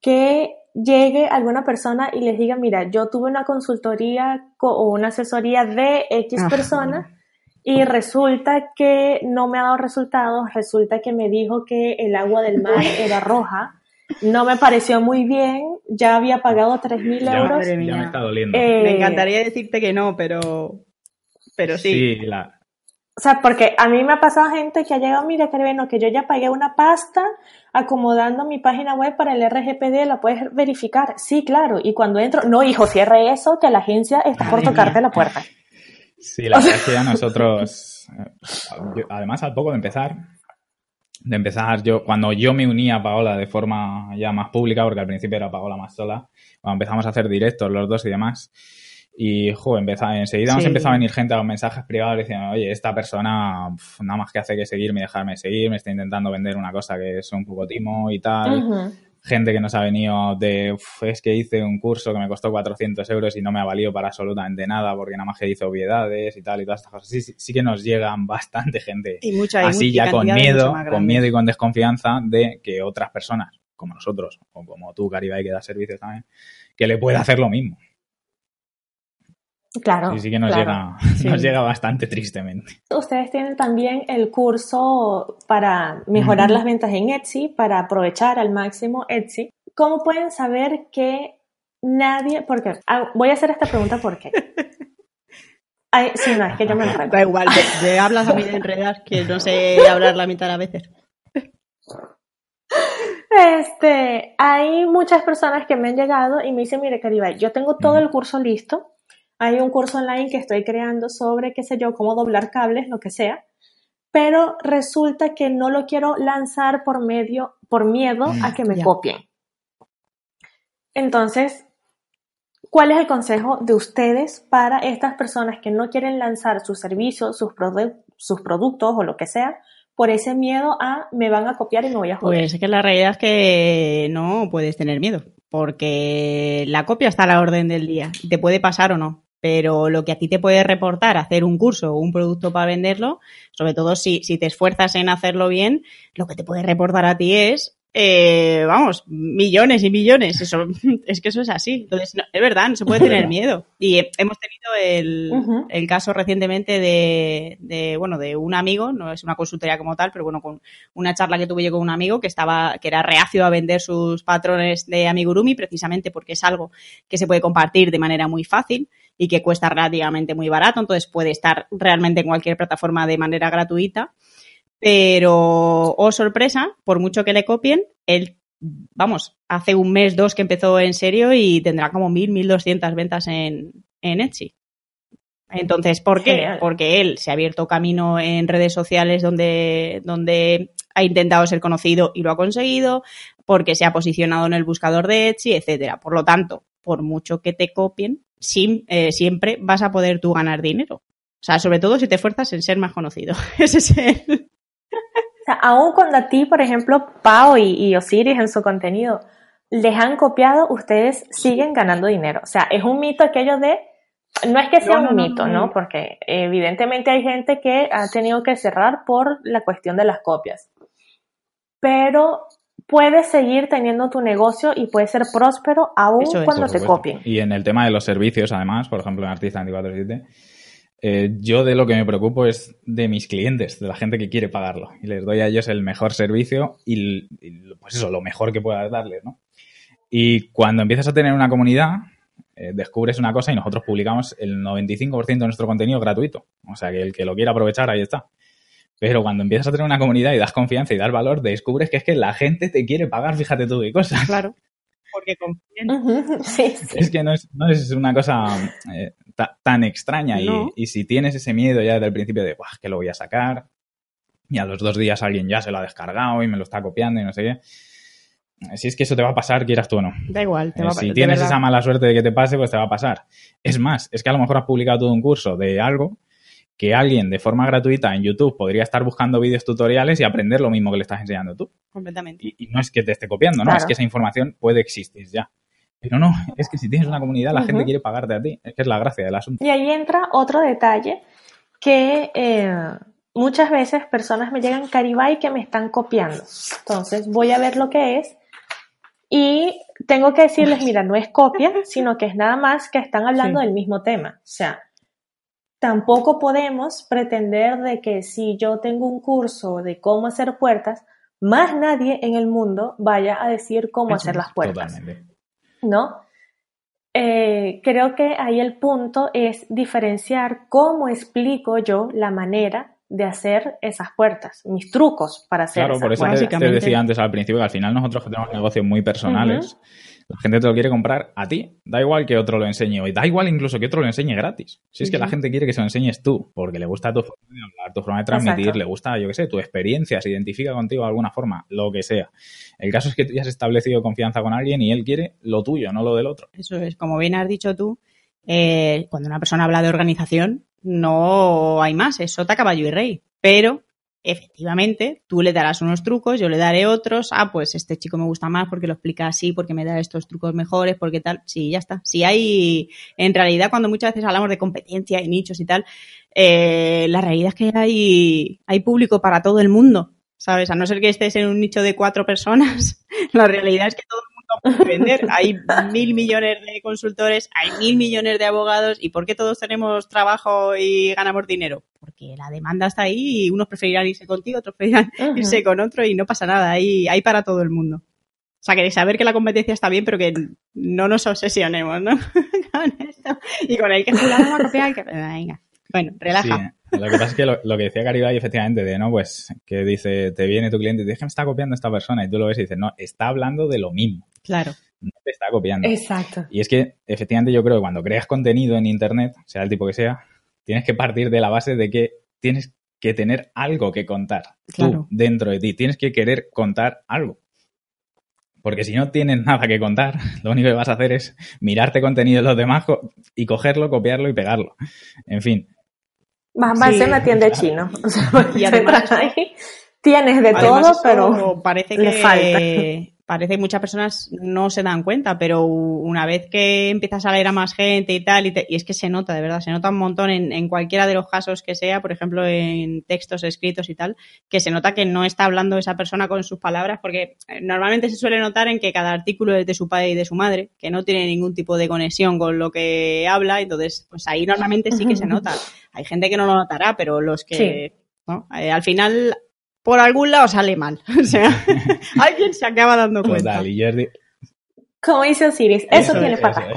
que llegue alguna persona y les diga, mira, yo tuve una consultoría o una asesoría de X persona y resulta que no me ha dado resultados, resulta que me dijo que el agua del mar [laughs] era roja no me pareció muy bien, ya había pagado 3.000 euros. Ya me está doliendo. Eh, me encantaría decirte que no, pero, pero sí. Sí, la... O sea, porque a mí me ha pasado gente que ha llegado, mira, Caribeno, que yo ya pagué una pasta acomodando mi página web para el RGPD, la puedes verificar. Sí, claro. Y cuando entro, no, hijo, cierre eso, que la agencia está por tocarte la puerta. Sí, la [laughs] verdad es que ya nosotros, eh, además al poco de empezar, de empezar yo, cuando yo me uní a Paola de forma ya más pública, porque al principio era Paola más sola, cuando empezamos a hacer directos los dos y demás, y, jo, empezaba, enseguida nos empezó a venir gente a los mensajes privados diciendo, oye, esta persona nada más que hace que seguirme y dejarme seguir, me está intentando vender una cosa que es un poco timo y tal gente que nos ha venido de, es que hice un curso que me costó 400 euros y no me ha valido para absolutamente nada porque nada más que hice obviedades y tal y todas estas cosas. Sí, sí, que nos llegan [laughs] bastante gente y mucha, así ya con miedo, con miedo y con desconfianza de que otras personas, como nosotros, o como tú, Caribay, que da servicios también, que le pueda hacer lo mismo. Claro. Y sí que nos, llega, [laughs] nos llega bastante tristemente. Ustedes tienen también el curso para mejorar las ventas en Etsy, para aprovechar al máximo Etsy. ¿Cómo pueden saber que nadie, porque ah, voy a hacer esta pregunta porque [laughs] Ay, sí, no, es que yo me enredo. Da igual, de, hablas a mí de enredas que no sé hablar la mitad a veces. Este, hay muchas personas que me han llegado y me dicen, mire, Caribay, yo tengo todo el curso listo, hay un curso online que estoy creando sobre, qué sé yo, cómo doblar cables, lo que sea, pero resulta que no lo quiero lanzar por medio, por miedo a que me copien. Entonces, ¿cuál es el consejo de ustedes para estas personas que no quieren lanzar sus servicios, sus, sus productos o lo que sea, por ese miedo a me van a copiar y me voy a joder? Pues es que la realidad es que no puedes tener miedo, porque la copia está a la orden del día, te puede pasar o no pero lo que a ti te puede reportar hacer un curso o un producto para venderlo, sobre todo si, si te esfuerzas en hacerlo bien, lo que te puede reportar a ti es eh, vamos, millones y millones. Eso, [laughs] es que eso es así. Entonces, es verdad, no se puede tener miedo. Y hemos tenido el, caso recientemente de, de, bueno, de un amigo, no es una consultoría como tal, pero bueno, con una charla que tuve yo con un amigo que estaba, que era reacio a vender sus patrones de amigurumi, precisamente porque es algo que se puede compartir de manera muy fácil y que cuesta relativamente muy barato, entonces puede estar realmente en cualquier plataforma de manera gratuita. Pero, oh sorpresa, por mucho que le copien, él, vamos, hace un mes, dos que empezó en serio y tendrá como mil, mil doscientas ventas en, en Etsy. Entonces, ¿por qué? Porque él se ha abierto camino en redes sociales donde, donde ha intentado ser conocido y lo ha conseguido, porque se ha posicionado en el buscador de Etsy, etcétera. Por lo tanto, por mucho que te copien, eh, siempre vas a poder tú ganar dinero. O sea, sobre todo si te esfuerzas en ser más conocido. [laughs] Ese es el... O sea, aún cuando a ti, por ejemplo, Pau y, y Osiris en su contenido les han copiado, ustedes siguen ganando dinero. O sea, es un mito aquello de no es que sea un mito, no, Porque evidentemente hay gente que ha tenido que cerrar por la cuestión de las copias. Pero puedes seguir teniendo tu negocio y puedes ser próspero aún cuando te copien. Y en el tema de los servicios, además, por ejemplo, en Artista 247, eh, yo de lo que me preocupo es de mis clientes, de la gente que quiere pagarlo. Y les doy a ellos el mejor servicio y, y pues eso, lo mejor que puedas darles, ¿no? Y cuando empiezas a tener una comunidad, eh, descubres una cosa y nosotros publicamos el 95% de nuestro contenido gratuito. O sea, que el que lo quiera aprovechar, ahí está. Pero cuando empiezas a tener una comunidad y das confianza y das valor, descubres que es que la gente te quiere pagar, fíjate tú qué cosas. Claro. Porque confían. sí, Es que no es, una cosa eh, tan extraña. Y, si tienes ese miedo ya desde el principio de, que lo voy a sacar, y a los dos días alguien ya se lo ha descargado y me lo está copiando y no sé qué si es que eso te va a pasar, quieras tú o no. Da igual, te va a pasar. Si tienes esa mala suerte de que te pase, pues te va a pasar. Es más, es que a lo mejor has publicado todo un curso de algo que alguien de forma gratuita en YouTube podría estar buscando vídeos tutoriales y aprender lo mismo que le estás enseñando tú. Completamente. Y, no es que te esté copiando, ¿no? Es que esa información puede existir ya. Pero no, es que si tienes una comunidad, la gente quiere pagarte a ti. Es que es la gracia del asunto. Y ahí entra otro detalle que eh, muchas veces personas me llegan Caribay que me están copiando. Entonces voy a ver lo que es y tengo que decirles, mira, no es copia, [laughs] sino que es nada más que están hablando del mismo tema. O sea, tampoco podemos pretender de que si yo tengo un curso de cómo hacer puertas, más nadie en el mundo vaya a decir cómo hacer las puertas. ¿No? Eh, creo que ahí el punto es diferenciar cómo explico yo la manera de hacer esas puertas, mis trucos para hacer Claro, por eso te, decía antes al principio que al final nosotros que tenemos negocios muy personales, la gente te lo quiere comprar a ti. Da igual que otro lo enseñe hoy, da igual incluso que otro lo enseñe gratis. Si es que la gente quiere que se lo enseñes tú, porque le gusta tu forma de hablar, tu forma de transmitir, le gusta, yo qué sé, tu experiencia, se identifica contigo de alguna forma, lo que sea. El caso es que tú ya has establecido confianza con alguien y él quiere lo tuyo, no lo del otro. Eso es, como bien has dicho tú, eh, cuando una persona habla de organización, no hay más, es sota, caballo y rey. Pero, efectivamente, tú le darás unos trucos, yo le daré otros. Ah, pues este chico me gusta más porque lo explica así, porque me da estos trucos mejores, porque tal. Sí, ya está. Si hay, en realidad, cuando muchas veces hablamos de competencia y nichos y tal, eh, la realidad es que hay, hay público para todo el mundo. ¿Sabes? A no ser que estés en un nicho de cuatro personas, [laughs] la realidad es que todo vender. Hay mil millones de consultores, hay mil millones de abogados. ¿Y por qué todos tenemos trabajo y ganamos dinero? Porque la demanda está ahí y unos preferirán irse contigo, otros preferirán irse con otro y no pasa nada. Hay, hay para todo el mundo. O sea, que saber que la competencia está bien, pero que no nos obsesionemos, ¿no? [laughs] con esto. Y con el que se la va a copiar, que... venga. Bueno, relaja. Lo que pasa es que lo, que decía Caribay, efectivamente, de, ¿no? Pues que dice, te viene tu cliente y te dice que me está copiando esta persona y tú lo ves y dices, no, está hablando de lo mismo. Claro. No te está copiando. Exacto. Y es que, efectivamente, yo creo que cuando creas contenido en Internet, sea el tipo que sea, tienes que partir de la base de que tienes que tener algo que contar tú dentro de ti. Tienes que querer contar algo. Porque si no tienes nada que contar, [laughs] lo único que vas a hacer es mirarte contenido de los demás y cogerlo, copiarlo y pegarlo. En fin, más va a ser una tienda chino. y además, [laughs] tienes de todo, pero parece que falta [laughs] parece que muchas personas no se dan cuenta, pero una vez que empiezas a leer a más gente y tal, y, es que se nota, de verdad, se nota un montón en, en, cualquiera de los casos que sea, por ejemplo, en textos escritos y tal, que se nota que no está hablando esa persona con sus palabras, porque eh, normalmente se suele notar en que cada artículo es de su padre y de su madre, que no tiene ningún tipo de conexión con lo que habla, entonces, pues ahí normalmente sí que se [laughs] nota. Hay gente que no lo notará, pero los que... Eh, al final por algún lado sale mal. [laughs] O sea, [laughs] alguien se acaba dando cuenta. Como dice Osiris, eso, tiene patas [laughs]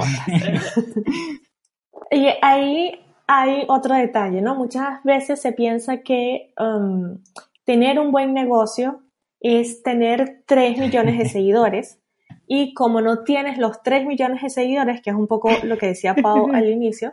Y ahí hay otro detalle, ¿no? Muchas veces se piensa que um, tener un buen negocio es tener 3 millones de seguidores. Y como no tienes los 3 millones de seguidores, que es un poco lo que decía Pau al inicio,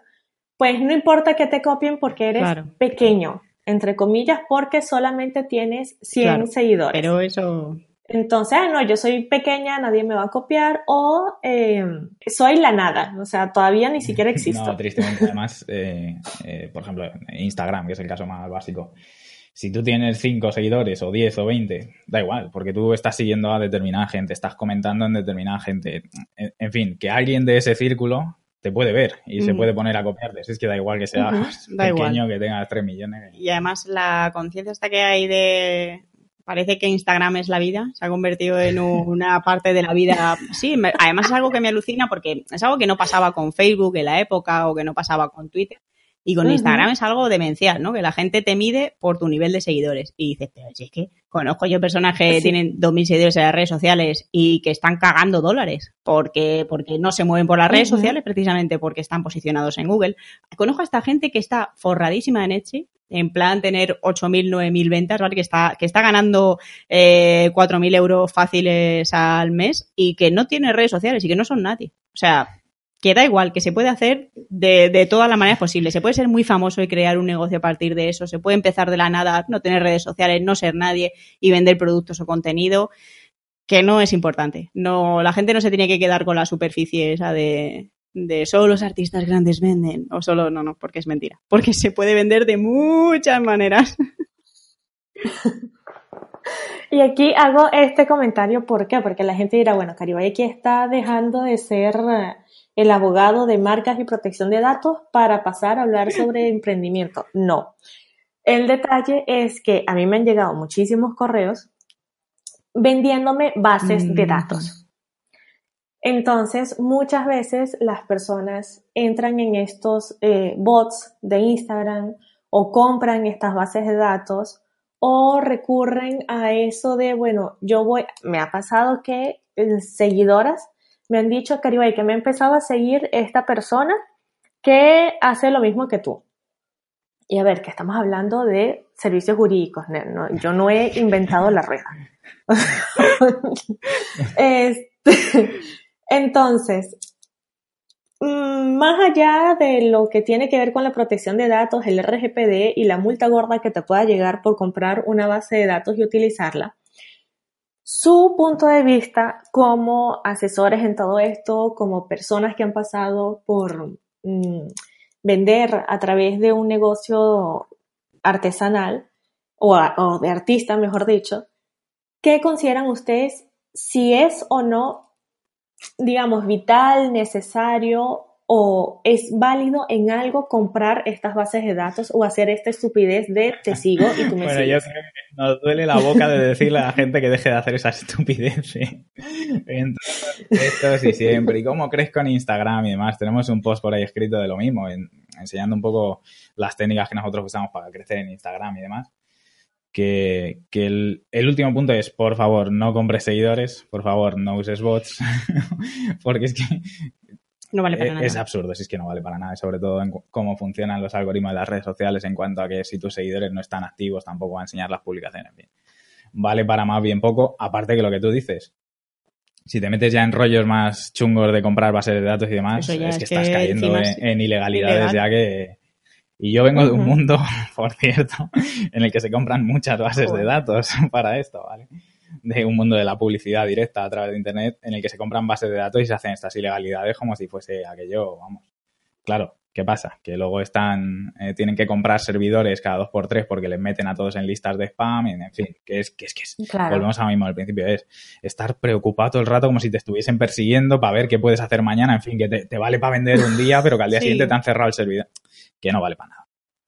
pues no importa que te copien porque eres pequeño, entre comillas, porque solamente tienes 100 seguidores. Pero eso... Entonces, ah, no, yo soy pequeña, nadie me va a copiar, o em, soy la nada, o sea, todavía ni siquiera [laughs] existo. No, tristemente, además, eh, eh, por ejemplo, Instagram, que es el caso más básico, si tú tienes 5 seguidores o 10 o 20, da igual, porque tú estás siguiendo a determinada gente, estás comentando en determinada gente. En, fin, que alguien de ese círculo te puede ver y se puede poner a copiarte. Es que da igual que sea [laughs] pequeño, que tenga 3 millones. Y además la conciencia hasta que hay de... Parece que Instagram es la vida, se ha convertido en [laughs] una parte de la vida. Sí, además es algo que me alucina porque es algo que no pasaba con Facebook en la época o que no pasaba con Twitter y con Instagram es algo demencial, ¿no? Que la gente te mide por tu nivel de seguidores. Y dices, pero si es que conozco yo personas que tienen 2.000 seguidores en las redes sociales y que están cagando dólares porque, porque no se mueven por las redes sociales precisamente porque están posicionados en Google. Conozco a esta gente que está forradísima en Etsy en plan tener 8.000, 9.000 ventas, ¿vale? Que está, que está ganando eh, 4.000 euros fáciles al mes y que no tiene redes sociales y que no son nadie. O sea, que da igual, que se puede hacer de, de todas las maneras posibles. Se puede ser muy famoso y crear un negocio a partir de eso. Se puede empezar de la nada, no tener redes sociales, no ser nadie y vender productos o contenido, que no es importante. No, la gente no se tiene que quedar con la superficie esa de, de solo los artistas grandes venden o solo no, no, porque es mentira. Porque se puede vender de muchas maneras. [laughs] Y aquí hago este comentario, ¿por qué? Porque la gente dirá, bueno, Caribay aquí está dejando de ser el abogado de marcas y protección de datos para pasar a hablar sobre [laughs] emprendimiento. No. El detalle es que a mí me han llegado muchísimos correos vendiéndome bases de mm. datos. Entonces, muchas veces las personas entran en estos eh, bots de Instagram o compran estas bases de datos o recurren a eso de, bueno, yo voy, me ha pasado que eh, seguidoras me han dicho, Caribay, que me ha empezado a seguir esta persona que hace lo mismo que tú. Y a ver, que estamos hablando de servicios jurídicos. yo no he inventado la rueda. [laughs] Este, entonces, mm, más allá de lo que tiene que ver con la protección de datos, el RGPD y la multa gorda que te pueda llegar por comprar una base de datos y utilizarla, su punto de vista como asesores en todo esto, como personas que han pasado por mm, vender a través de un negocio artesanal o, o de artista, mejor dicho, ¿qué consideran ustedes si es o no, digamos, vital, necesario o es válido en algo comprar estas bases de datos o hacer esta estupidez de te [laughs] sigo y tú me bueno, yo creo que nos duele la boca de decirle a la gente que deje de hacer esa estupidez. Entonces, esto sí siempre. ¿Y cómo crees con Instagram y demás? Tenemos un post por ahí escrito de lo mismo, enseñando un poco las técnicas que nosotros usamos para crecer en Instagram y demás. Que, que el, el, último punto es, por favor, no compres seguidores, por favor, no uses bots, [laughs] porque es que no vale para eh, nada. Es absurdo, si es que no vale para nada, sobre todo en cómo funcionan los algoritmos de las redes sociales en cuanto a que si tus seguidores no están activos tampoco va a enseñar las publicaciones bien. Vale para más bien poco, aparte que lo que tú dices. Si te metes ya en rollos más chungos de comprar bases de datos y demás, es, que estás cayendo en, ilegalidades ya que... Y yo vengo de un mundo, [laughs] por cierto, en el que se compran muchas bases de datos [laughs] para esto, ¿vale? De un mundo de la publicidad directa a través de Internet en el que se compran bases de datos y se hacen estas ilegalidades como si fuese aquello, vamos. Claro, ¿qué pasa? Que luego están, eh, tienen que comprar servidores cada dos por tres porque les meten a todos en listas de spam, y, en fin, que es que es que es, volvemos a mismo al principio, es estar preocupado todo el rato como si te estuviesen persiguiendo para ver qué puedes hacer mañana, en fin, que te, vale para vender un día, pero que al día siguiente te han cerrado el servidor, que no vale para nada.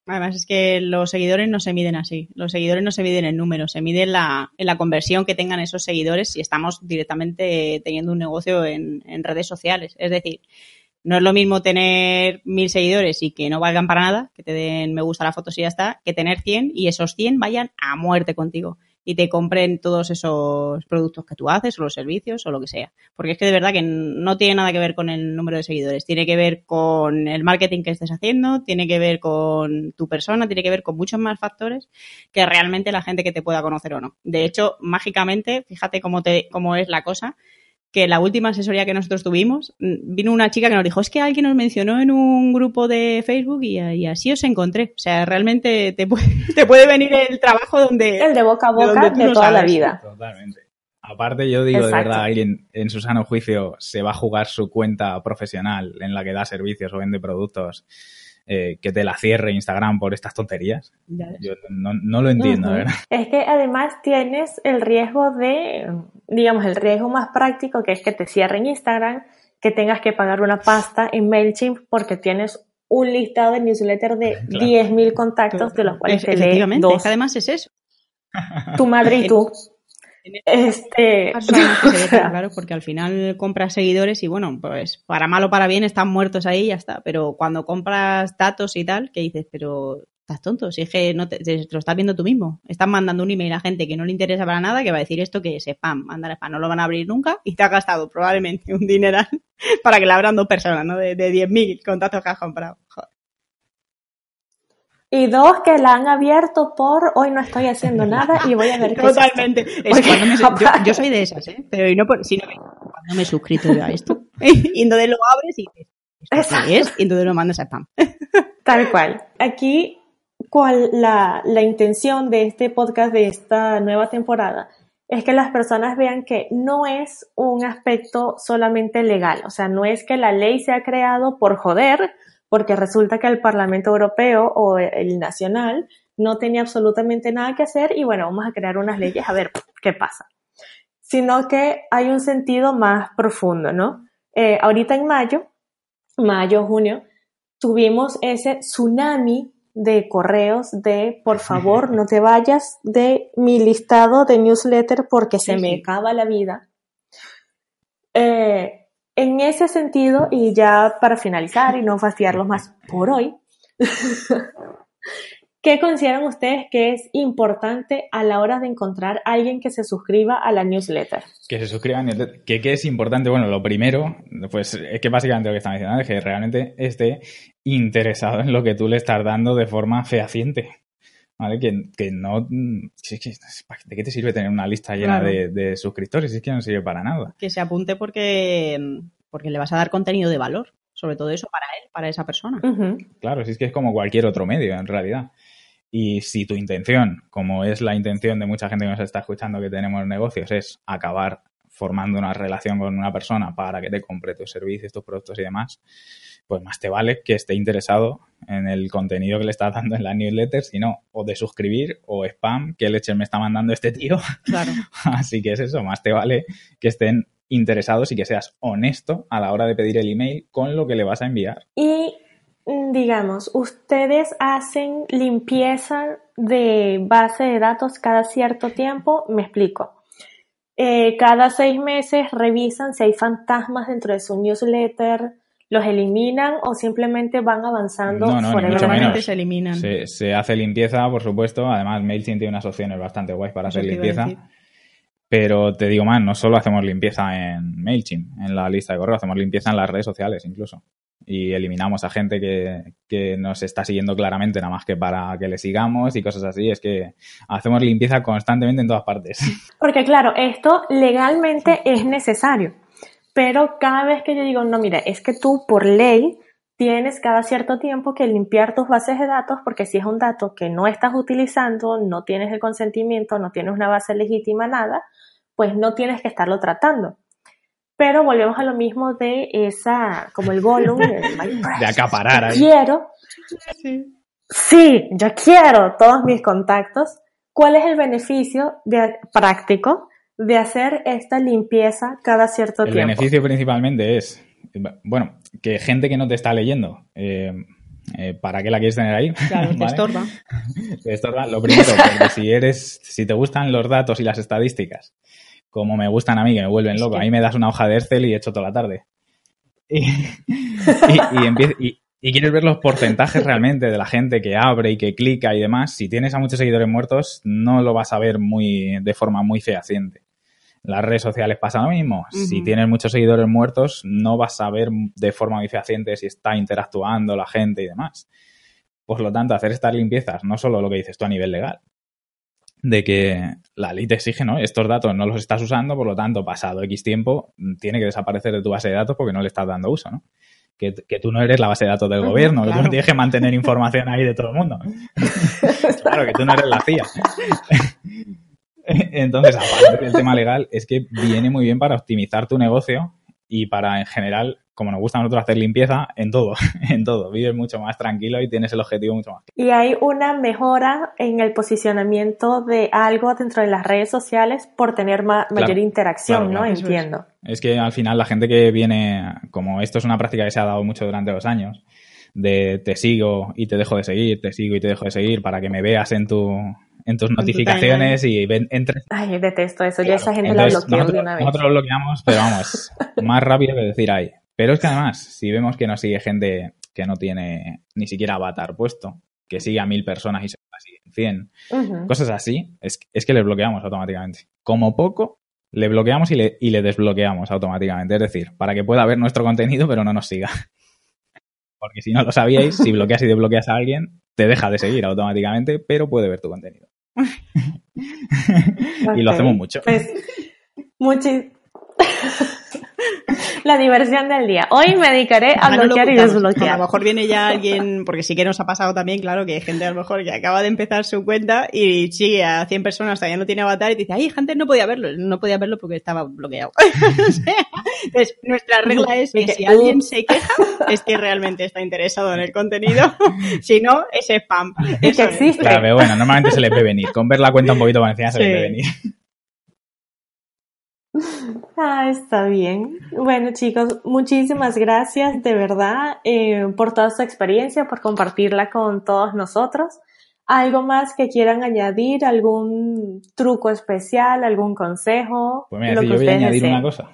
Además es que los seguidores no se miden así. Los seguidores no se miden en números, se mide en la, en la conversión que tengan esos seguidores si estamos directamente teniendo un negocio en, en, redes sociales. Es decir, no es lo mismo tener mil seguidores y que no valgan para nada, que te den me gusta la foto si ya está, que tener 100 y esos 100 vayan a muerte contigo. Y te compren todos esos productos que tú haces o los servicios o lo que sea. Porque es que de verdad que no tiene nada que ver con el número de seguidores, tiene que ver con el marketing que estés haciendo, tiene que ver con tu persona, tiene que ver con muchos más factores que realmente la gente que te pueda conocer o no. De hecho, mágicamente, fíjate cómo, te, cómo es la cosa, que la última asesoría que nosotros tuvimos, mm, vino una chica que nos dijo, es que alguien nos mencionó en un grupo de Facebook y, así os encontré. O sea, realmente te puede, [laughs] te puede venir el trabajo donde... El de boca a boca de, toda la vida. Totalmente. Aparte, yo digo de verdad, alguien en su sano juicio se va a jugar su cuenta profesional en la que da servicios o vende productos eh, que te la cierre Instagram por estas tonterías. Yo no, lo entiendo, ¿verdad? Es que además tienes el riesgo de, digamos, el riesgo más práctico que es que te cierren Instagram, que tengas que pagar una pasta en MailChimp porque tienes un listado de newsletter de [laughs] 10.000 contactos de los cuales te leen dos. además es eso. Tu madre y tú. [laughs] Este, [laughs] claro, porque al final compras seguidores y bueno, pues para mal o para bien están muertos ahí y ya está. Pero cuando compras datos y tal, que dices, pero estás tonto, si es que no te, lo estás viendo tú mismo. Estás mandando un email a gente que no le interesa para nada, que va a decir esto que es spam, mandar spam, no lo van a abrir nunca y te has gastado probablemente un dineral [laughs] para que le abran dos personas, ¿no? De, de 10.000 contactos que has comprado. Joder. Y dos, que la han abierto por hoy no estoy haciendo [laughs] nada y voy a ver qué Totalmente. Es yo, soy de esas, ¿eh? Pero no por, sino cuando me he suscrito yo a esto. [laughs] y entonces lo abres y dices, es? Y entonces lo mandas a spam. [laughs] Tal cual. Aquí, cuál la, la intención de este podcast, de esta nueva temporada, es que las personas vean que no es un aspecto solamente legal. O sea, no es que la ley se ha creado por joder porque resulta que el Parlamento Europeo o el nacional no tenía absolutamente nada que hacer y bueno, vamos a crear unas leyes a ver qué pasa. Sino que hay un sentido más profundo, ¿no? Eh, ahorita en mayo, mayo, junio, tuvimos ese tsunami de correos de por favor [laughs] no te vayas de mi listado de newsletter porque se me acaba la vida. Eh, en ese sentido, y ya para finalizar y no fastidiarlos más por hoy, [laughs] ¿qué consideran ustedes que es importante a la hora de encontrar a alguien que se suscriba a la newsletter? Que se suscriba a la newsletter. ¿Qué, es importante? Bueno, lo primero, pues es que básicamente lo que están diciendo es que realmente esté interesado en lo que tú le estás dando de forma fehaciente. ¿Vale? Que, no. ¿De qué te sirve tener una lista llena de, suscriptores? Es que no sirve para nada. Que se apunte porque, porque le vas a dar contenido de valor. Sobre todo eso para él, para esa persona. Claro, si es que es como cualquier otro medio, en realidad. Y si tu intención, como es la intención de mucha gente que nos está escuchando que tenemos negocios, es acabar formando una relación con una persona para que te compre tus servicios, tus productos y demás, pues más te vale que esté interesado en el contenido que le estás dando en la newsletter, sino o de suscribir o spam que leche me está mandando este tío. Claro. [laughs] Así que es eso, más te vale que estén interesados y que seas honesto a la hora de pedir el email con lo que le vas a enviar. Y mm, digamos, ustedes hacen limpieza de base de datos cada cierto tiempo, me explico. Eh, cada seis meses revisan si hay fantasmas dentro de su newsletter, los eliminan o simplemente van avanzando no, no, se eliminan. Se, hace limpieza, por supuesto. Además, MailChimp tiene unas opciones bastante guays para hacer limpieza. Pero te digo más, no solo hacemos limpieza en MailChimp, en la lista de correo, hacemos limpieza en las redes sociales incluso. Y eliminamos a gente que, que nos está siguiendo claramente, nada más que para que le sigamos y cosas así. Es que hacemos limpieza constantemente en todas partes. Porque claro, esto legalmente es necesario pero cada vez que yo digo, no, mira, es que tú por ley tienes cada cierto tiempo que limpiar tus bases de datos porque si es un dato que no estás utilizando, no tienes el consentimiento, no tienes una base legítima, nada, pues no tienes que estarlo tratando. Pero volvemos a lo mismo de esa, como el volumen [laughs] de acaparar ahí. Quiero. Sí. sí, yo quiero todos mis contactos. ¿Cuál es el beneficio de, práctico de hacer esta limpieza cada cierto tiempo? El beneficio principalmente es, bueno, que gente que no te está leyendo, eh, eh, ¿para qué la quieres tener ahí? Claro, te [laughs] estorba. [laughs] te estorba. Lo primero, porque si eres, si te gustan los datos y las estadísticas, como me gustan a mí, que me vuelven loco, a mí me das una hoja de Excel y he hecho toda la tarde. [laughs] Y, y, y quieres ver los porcentajes realmente de la gente que abre y que clica y demás, si tienes a muchos seguidores muertos, no lo vas a ver muy de forma muy fehaciente. Las redes sociales pasa lo mismo. Si tienes muchos seguidores muertos, no vas a ver de forma muy fehaciente si está interactuando la gente y demás. Por lo tanto, hacer estas limpiezas, no solo lo que dices tú a nivel legal, de que la ley te exige, ¿no? Estos datos no los estás usando, por lo tanto, pasado X tiempo, tiene que desaparecer de tu base de datos porque no le estás dando uso, ¿no? Que, tú no eres la base de datos del gobierno, que tú no tienes que mantener información ahí de todo el mundo. [laughs] claro, que tú no eres la CIA. [laughs] [laughs] Entonces, aparte del tema legal, es que viene muy bien para optimizar tu negocio y para, en general, como nos gusta a nosotros hacer limpieza, en todo, [laughs] en todo. Vives mucho más tranquilo y tienes el objetivo mucho más. Y hay una mejora en el posicionamiento de algo dentro de las redes sociales por tener mayor interacción, ¿no? Entiendo. Es. que al final la gente que viene, como esto es una práctica que se ha dado mucho durante los años, de te sigo y te dejo de seguir, te sigo y te dejo de seguir para que me veas en tu en tus notificaciones y ven, entres. Ay, detesto eso, ya esa gente la bloquea de una vez. Nosotros lo bloqueamos, pero vamos, más rápido que decir ahí. Pero es que además, si vemos que nos sigue gente que no tiene ni siquiera avatar puesto, que sigue a mil personas y se siguen 100, cosas así, es, es que le bloqueamos automáticamente. Como poco, le bloqueamos y le, y le desbloqueamos automáticamente. Es decir, para que pueda ver nuestro contenido, pero no nos siga. Porque si no lo sabíais, si bloqueas y desbloqueas a alguien, te deja de seguir automáticamente, pero puede ver tu contenido. [laughs] y lo hacemos mucho. Pues, la diversión del día. Hoy me dedicaré a bloquear y desbloquear. A lo mejor viene ya alguien, porque sí que nos ha pasado también, claro, que hay gente a lo mejor que acaba de empezar su cuenta y sigue a 100 personas, todavía no tiene avatar y dice, ay, antes no podía verlo. No podía verlo porque estaba bloqueado. [laughs] entonces, nuestra regla es que si alguien se queja, es que realmente está interesado en el contenido. [laughs] si no, es spam. Es que existe. Claro, bueno, normalmente se le ve venir. Con ver la cuenta un poquito valenciana se le ve venir. [laughs] Ah, está bien. Bueno, chicos, muchísimas gracias de verdad eh, por toda su experiencia, por compartirla con todos nosotros. ¿Algo más que quieran añadir? ¿Algún truco especial? ¿Algún consejo? Pues mira, yo voy a añadir una cosa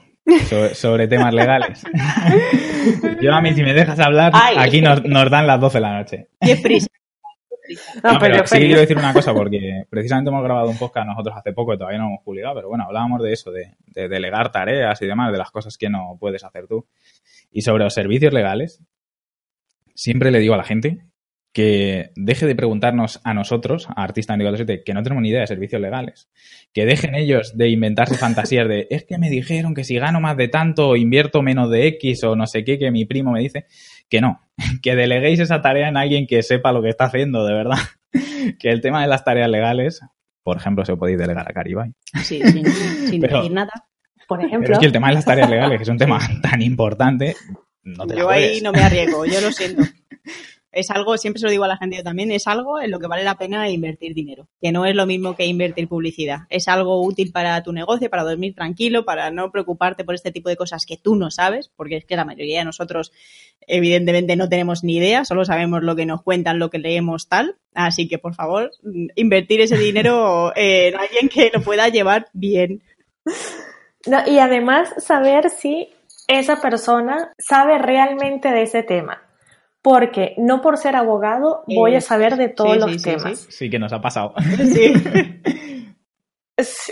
sobre, temas legales. [laughs] yo a mí, si me dejas hablar, aquí nos, nos, dan las 12 de la noche. Qué prisa. No, pero, sí quiero decir una cosa, porque [laughs] precisamente hemos grabado un podcast nosotros hace poco y todavía no hemos publicado, pero bueno, hablábamos de eso, de, de delegar tareas y demás, de las cosas que no puedes hacer tú. Y sobre los servicios legales, siempre le digo a la gente que deje de preguntarnos a nosotros, a Artista 24-7, que no tenemos ni idea de servicios legales. Que dejen ellos de inventarse fantasías de, es que me dijeron que si gano más de tanto, invierto menos de X o no sé qué, que mi primo me dice. Que no, [laughs] que deleguéis esa tarea en alguien que sepa lo que está haciendo, de verdad. [laughs] que el tema de las tareas legales, por ejemplo, se podéis delegar a Caribay. Sí, sin, [laughs] decir nada. Por ejemplo. Pero es que el tema de las tareas legales, que es un tema tan importante, no te Yo ahí no me arriesgo, yo lo siento es algo, siempre se lo digo a la gente yo también, es algo en lo que vale la pena invertir dinero, que no es lo mismo que invertir publicidad. Es algo útil para tu negocio, para dormir tranquilo, para no preocuparte por este tipo de cosas que tú no sabes, porque es que la mayoría de nosotros evidentemente no tenemos ni idea, solo sabemos lo que nos cuentan, lo que leemos tal. Así que, por favor, invertir ese dinero en alguien que lo pueda llevar bien. y además saber si esa persona sabe realmente de ese tema porque no por ser abogado voy a saber de todos los temas. Sí, que nos ha pasado. [laughs]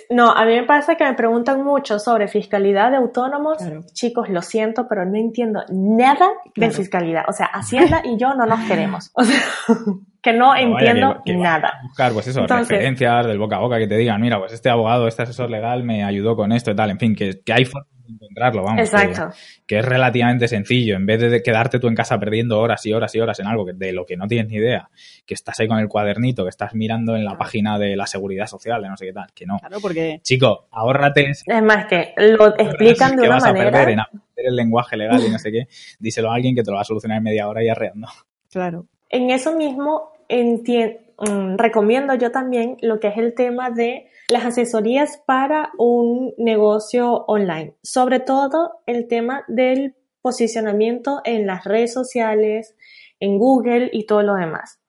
No, a mí me pasa que me preguntan mucho sobre fiscalidad de autónomos. Chicos, lo siento, pero no entiendo nada de fiscalidad. O sea, Hacienda y yo no nos queremos. O sea, [laughs] que no, entiendo nada. buscar, pues eso, referencias del boca a boca que te digan, mira, pues este abogado, este asesor legal me ayudó con esto y tal. En fin, que, que hay formas encontrarlo, vamos. Exacto. Que, es relativamente sencillo. En vez de quedarte tú en casa perdiendo horas y horas y horas en algo de lo que no tienes ni idea, que estás ahí con el cuadernito, que estás mirando en la página de la seguridad social, de no sé qué tal, que no. Claro, porque... Chico, ahórrate... Es más, que lo explican de una vas manera... A perder en aprender el lenguaje legal y no sé qué, díselo a alguien que te lo va a solucionar en media hora y arreando. Claro. En eso mismo mm, recomiendo yo también lo que es el tema de las asesorías para un negocio online, sobre todo el tema del posicionamiento en las redes sociales, en Google y todo lo demás.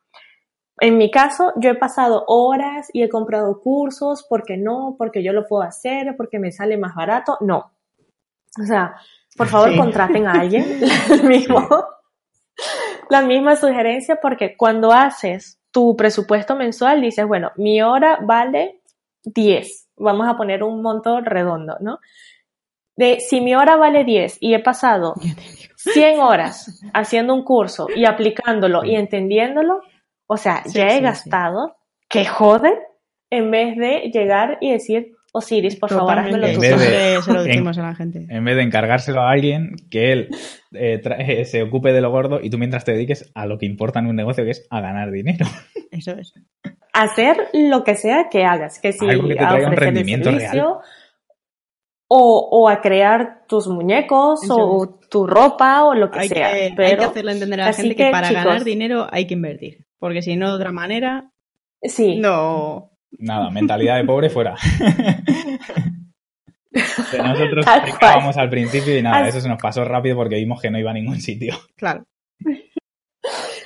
En mi caso, yo he pasado horas y he comprado cursos, porque no, porque yo lo puedo hacer, porque me sale más barato, no. O sea, por favor, contraten a alguien. [laughs] Mismo la misma sugerencia porque cuando haces tu presupuesto mensual dices, bueno, mi hora vale 10. Vamos a poner un monto redondo, ¿no? De si mi hora vale 10 y he pasado 100 horas [laughs] haciendo un curso y aplicándolo y entendiéndolo, o sea, ya he gastado, que jode, en vez de llegar y decir, Osiris, por favor, házmelo tú. se lo decimos a la gente. En vez de encargárselo a alguien, que él eh, eh, se ocupe de lo gordo y tú mientras te dediques a lo que importa en un negocio, que es a ganar dinero. [laughs] Eso es. Hacer lo que sea que hagas, que si Algo que te traiga un rendimiento real. O, o, a crear tus muñecos o tu ropa o lo que sea. Pero, hay que hacerle entender a la gente que, para ganar dinero hay que invertir. Porque si no, de otra manera, sí. no, Nada, mentalidad de pobre fuera. [laughs] nosotros explicábamos al principio y nada, eso se nos pasó rápido porque vimos que no iba a ningún sitio. Claro.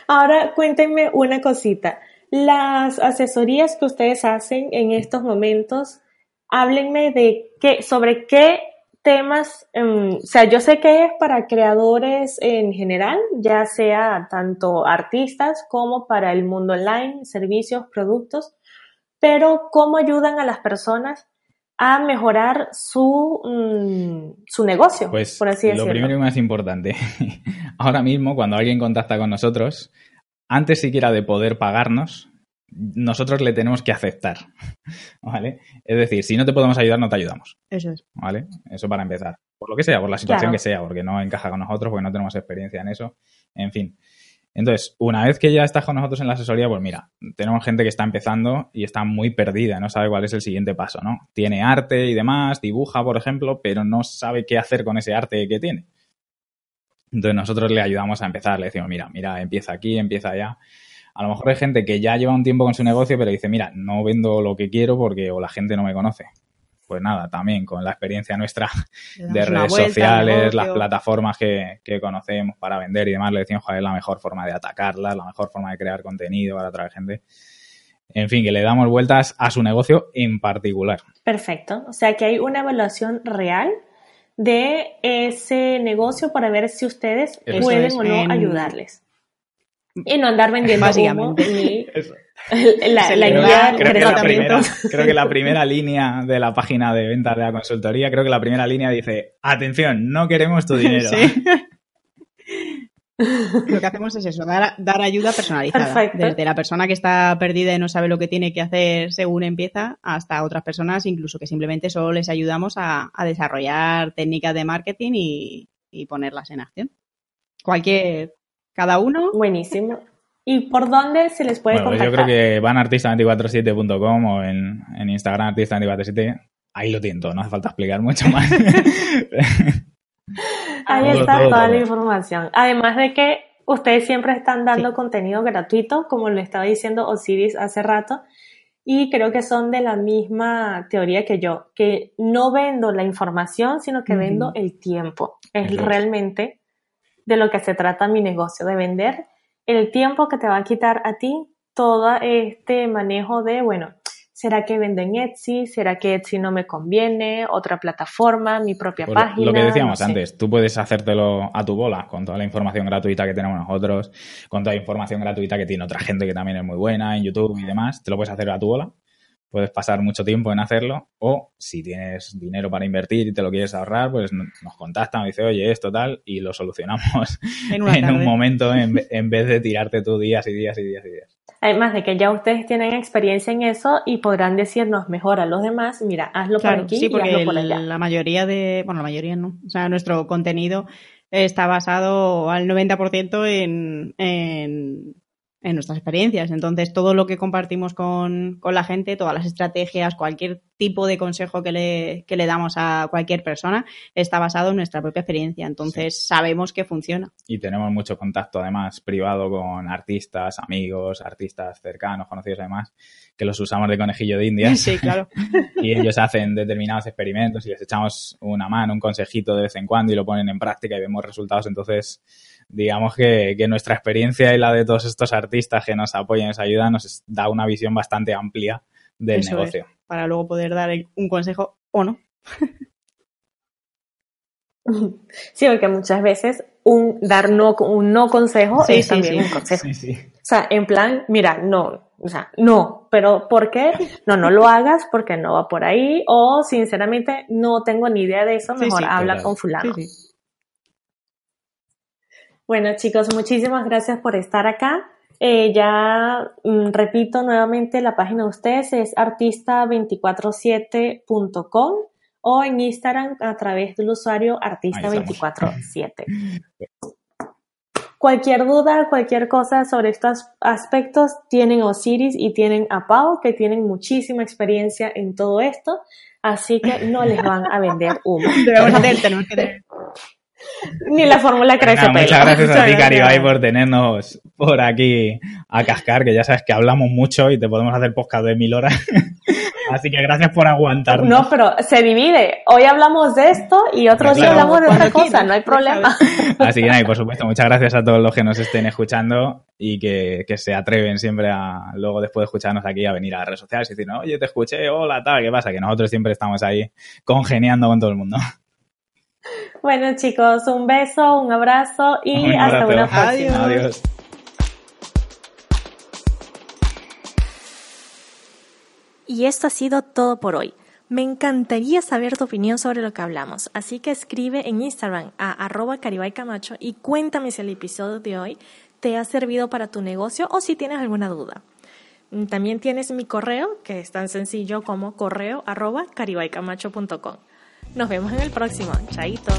Ahora cuéntenme una cosita. Las asesorías que ustedes hacen en estos momentos, háblenme de qué, sobre qué temas, em, o sea, yo sé que es para creadores en general, ya sea tanto artistas como para el mundo online, servicios, productos, pero cómo ayudan a las personas a mejorar su, mm, su negocio, pues por así decirlo. Lo primero y más importante, [laughs] ahora mismo cuando alguien contacta con nosotros, antes siquiera de poder pagarnos, nosotros le tenemos que aceptar, [laughs] ¿vale? Es decir, si no te podemos ayudar, no te ayudamos. Eso es. ¿Vale? Eso para empezar. Por lo que sea, por la situación que sea, porque no encaja con nosotros, porque no tenemos experiencia en eso, en fin. Entonces, una vez que ya estás con nosotros en la asesoría, pues mira, tenemos gente que está empezando y está muy perdida, no sabe cuál es el siguiente paso, ¿no? Tiene arte y demás, dibuja, por ejemplo, pero no sabe qué hacer con ese arte que tiene. Entonces nosotros le ayudamos a empezar, le decimos, mira, mira, empieza aquí, empieza allá. A lo mejor hay gente que ya lleva un tiempo con su negocio, pero dice, mira, no vendo lo que quiero porque o la gente no me conoce pues nada, también con la experiencia nuestra [laughs] de redes sociales, las plataformas que, conocemos para vender y demás, le decimos cuál es la mejor forma de atacarlas, la mejor forma de crear contenido para atraer gente. En fin, que le damos vueltas a su negocio en particular. Perfecto. O sea que hay una evaluación real de ese negocio para ver si ustedes pueden o no ayudarles. Y no andar vendiendo Básicamente. ni [laughs] [laughs] la, la creo, que la primera, creo que la primera línea de la página de ventas de la consultoría, creo que la primera línea dice, atención, no queremos tu [laughs] dinero. Lo que hacemos es eso, dar, dar ayuda personalizada. Desde la persona que está perdida y no sabe lo que tiene que hacer según empieza, hasta otras personas, incluso que simplemente solo les ayudamos a, desarrollar técnicas de marketing y, y ponerlas en acción. Cualquier, cada uno. Buenísimo. ¿Y por dónde se les puede bueno, pues yo creo que van a artista247.com o en, en Instagram artista247. Ahí lo tienen todo, no hace falta explicar mucho más. [laughs] [laughs] Ahí está toda la información. Además de que ustedes siempre están dando contenido gratuito, como lo estaba diciendo Osiris hace rato, y creo que son de la misma teoría que yo, que no vendo la información, sino que vendo el tiempo. Es realmente de lo que se trata mi negocio, de vender el tiempo que te va a quitar a ti todo este manejo de, bueno, ¿será que vendo en Etsy? ¿Será que Etsy no me conviene? ¿Otra plataforma? ¿Mi propia página? Lo que decíamos antes, tú puedes hacértelo a tu bola con toda la información gratuita que tenemos nosotros, con toda la información gratuita que tiene otra gente que también es muy buena en YouTube y demás, te lo puedes hacer a tu bola puedes pasar mucho tiempo en hacerlo o si tienes dinero para invertir y te lo quieres ahorrar, pues nos contactan, y dice, oye, esto tal, y lo solucionamos [laughs] [laughs] en, un momento [laughs] en, vez de tirarte tú días y días y días y días. Además de que ya ustedes tienen experiencia en eso y podrán decirnos mejor a los demás, mira, hazlo por aquí y hazlo por allá. La mayoría de, bueno, la mayoría no, o sea, nuestro contenido está basado al 90% en, en en nuestras experiencias. Entonces, todo lo que compartimos con, con, la gente, todas las estrategias, cualquier tipo de consejo que le, que le damos a cualquier persona, está basado en nuestra propia experiencia. Entonces, sabemos que funciona. Y tenemos mucho contacto, además, privado con artistas, amigos, artistas cercanos, conocidos además, que los usamos de conejillo de indias. [laughs] Sí, claro. [laughs] y ellos hacen determinados experimentos y les echamos una mano, un consejito de vez en cuando y lo ponen en práctica y vemos resultados. Entonces, digamos que, nuestra experiencia y la de todos estos artistas que nos apoyan y nos ayudan nos da una visión bastante amplia del negocio. para luego poder dar un consejo o no. Sí, porque muchas veces un dar no, un no consejo es también un consejo. O sea, en plan, mira, no, o sea, no, pero ¿por qué? No, no lo hagas porque no va por ahí o sinceramente no tengo ni idea de eso, mejor habla con fulano. Bueno chicos, muchísimas gracias por estar acá. Eh, ya mm, repito nuevamente, la página de ustedes es artista247.com o en Instagram a través del usuario artista247. Cualquier duda, cualquier cosa sobre estos aspectos, tienen Osiris y tienen a Pau, que tienen muchísima experiencia en todo esto, así que no les van a vender humo. [laughs] Que Ni la fórmula crece Muchas gracias a ti, Caribay, por tenernos por aquí a cascar, que ya sabes que hablamos mucho y te podemos hacer podcast de mil horas. [laughs] Así que gracias por aguantarnos. No, pero se divide. Hoy hablamos de esto y otro día hablamos de otra cosa, no hay problema. [laughs] Así que nada, y por supuesto, muchas gracias a todos los que nos estén escuchando y que, se atreven siempre a, luego después de escucharnos aquí, a venir a las redes sociales y decir, oye, te escuché, hola, tal, ¿qué pasa? Que nosotros siempre estamos ahí congeniando con todo el mundo. Bueno, chicos, un beso, un abrazo y hasta una próxima. Adiós. Y esto ha sido todo por hoy. Me encantaría saber tu opinión sobre lo que hablamos, así que escribe en Instagram a arroba caribaycamacho y cuéntame si el episodio de hoy te ha servido para tu negocio o si tienes alguna duda. También tienes mi correo, que es tan sencillo como correo arroba caribaycamacho.com. Nos vemos en el próximo. Chaito.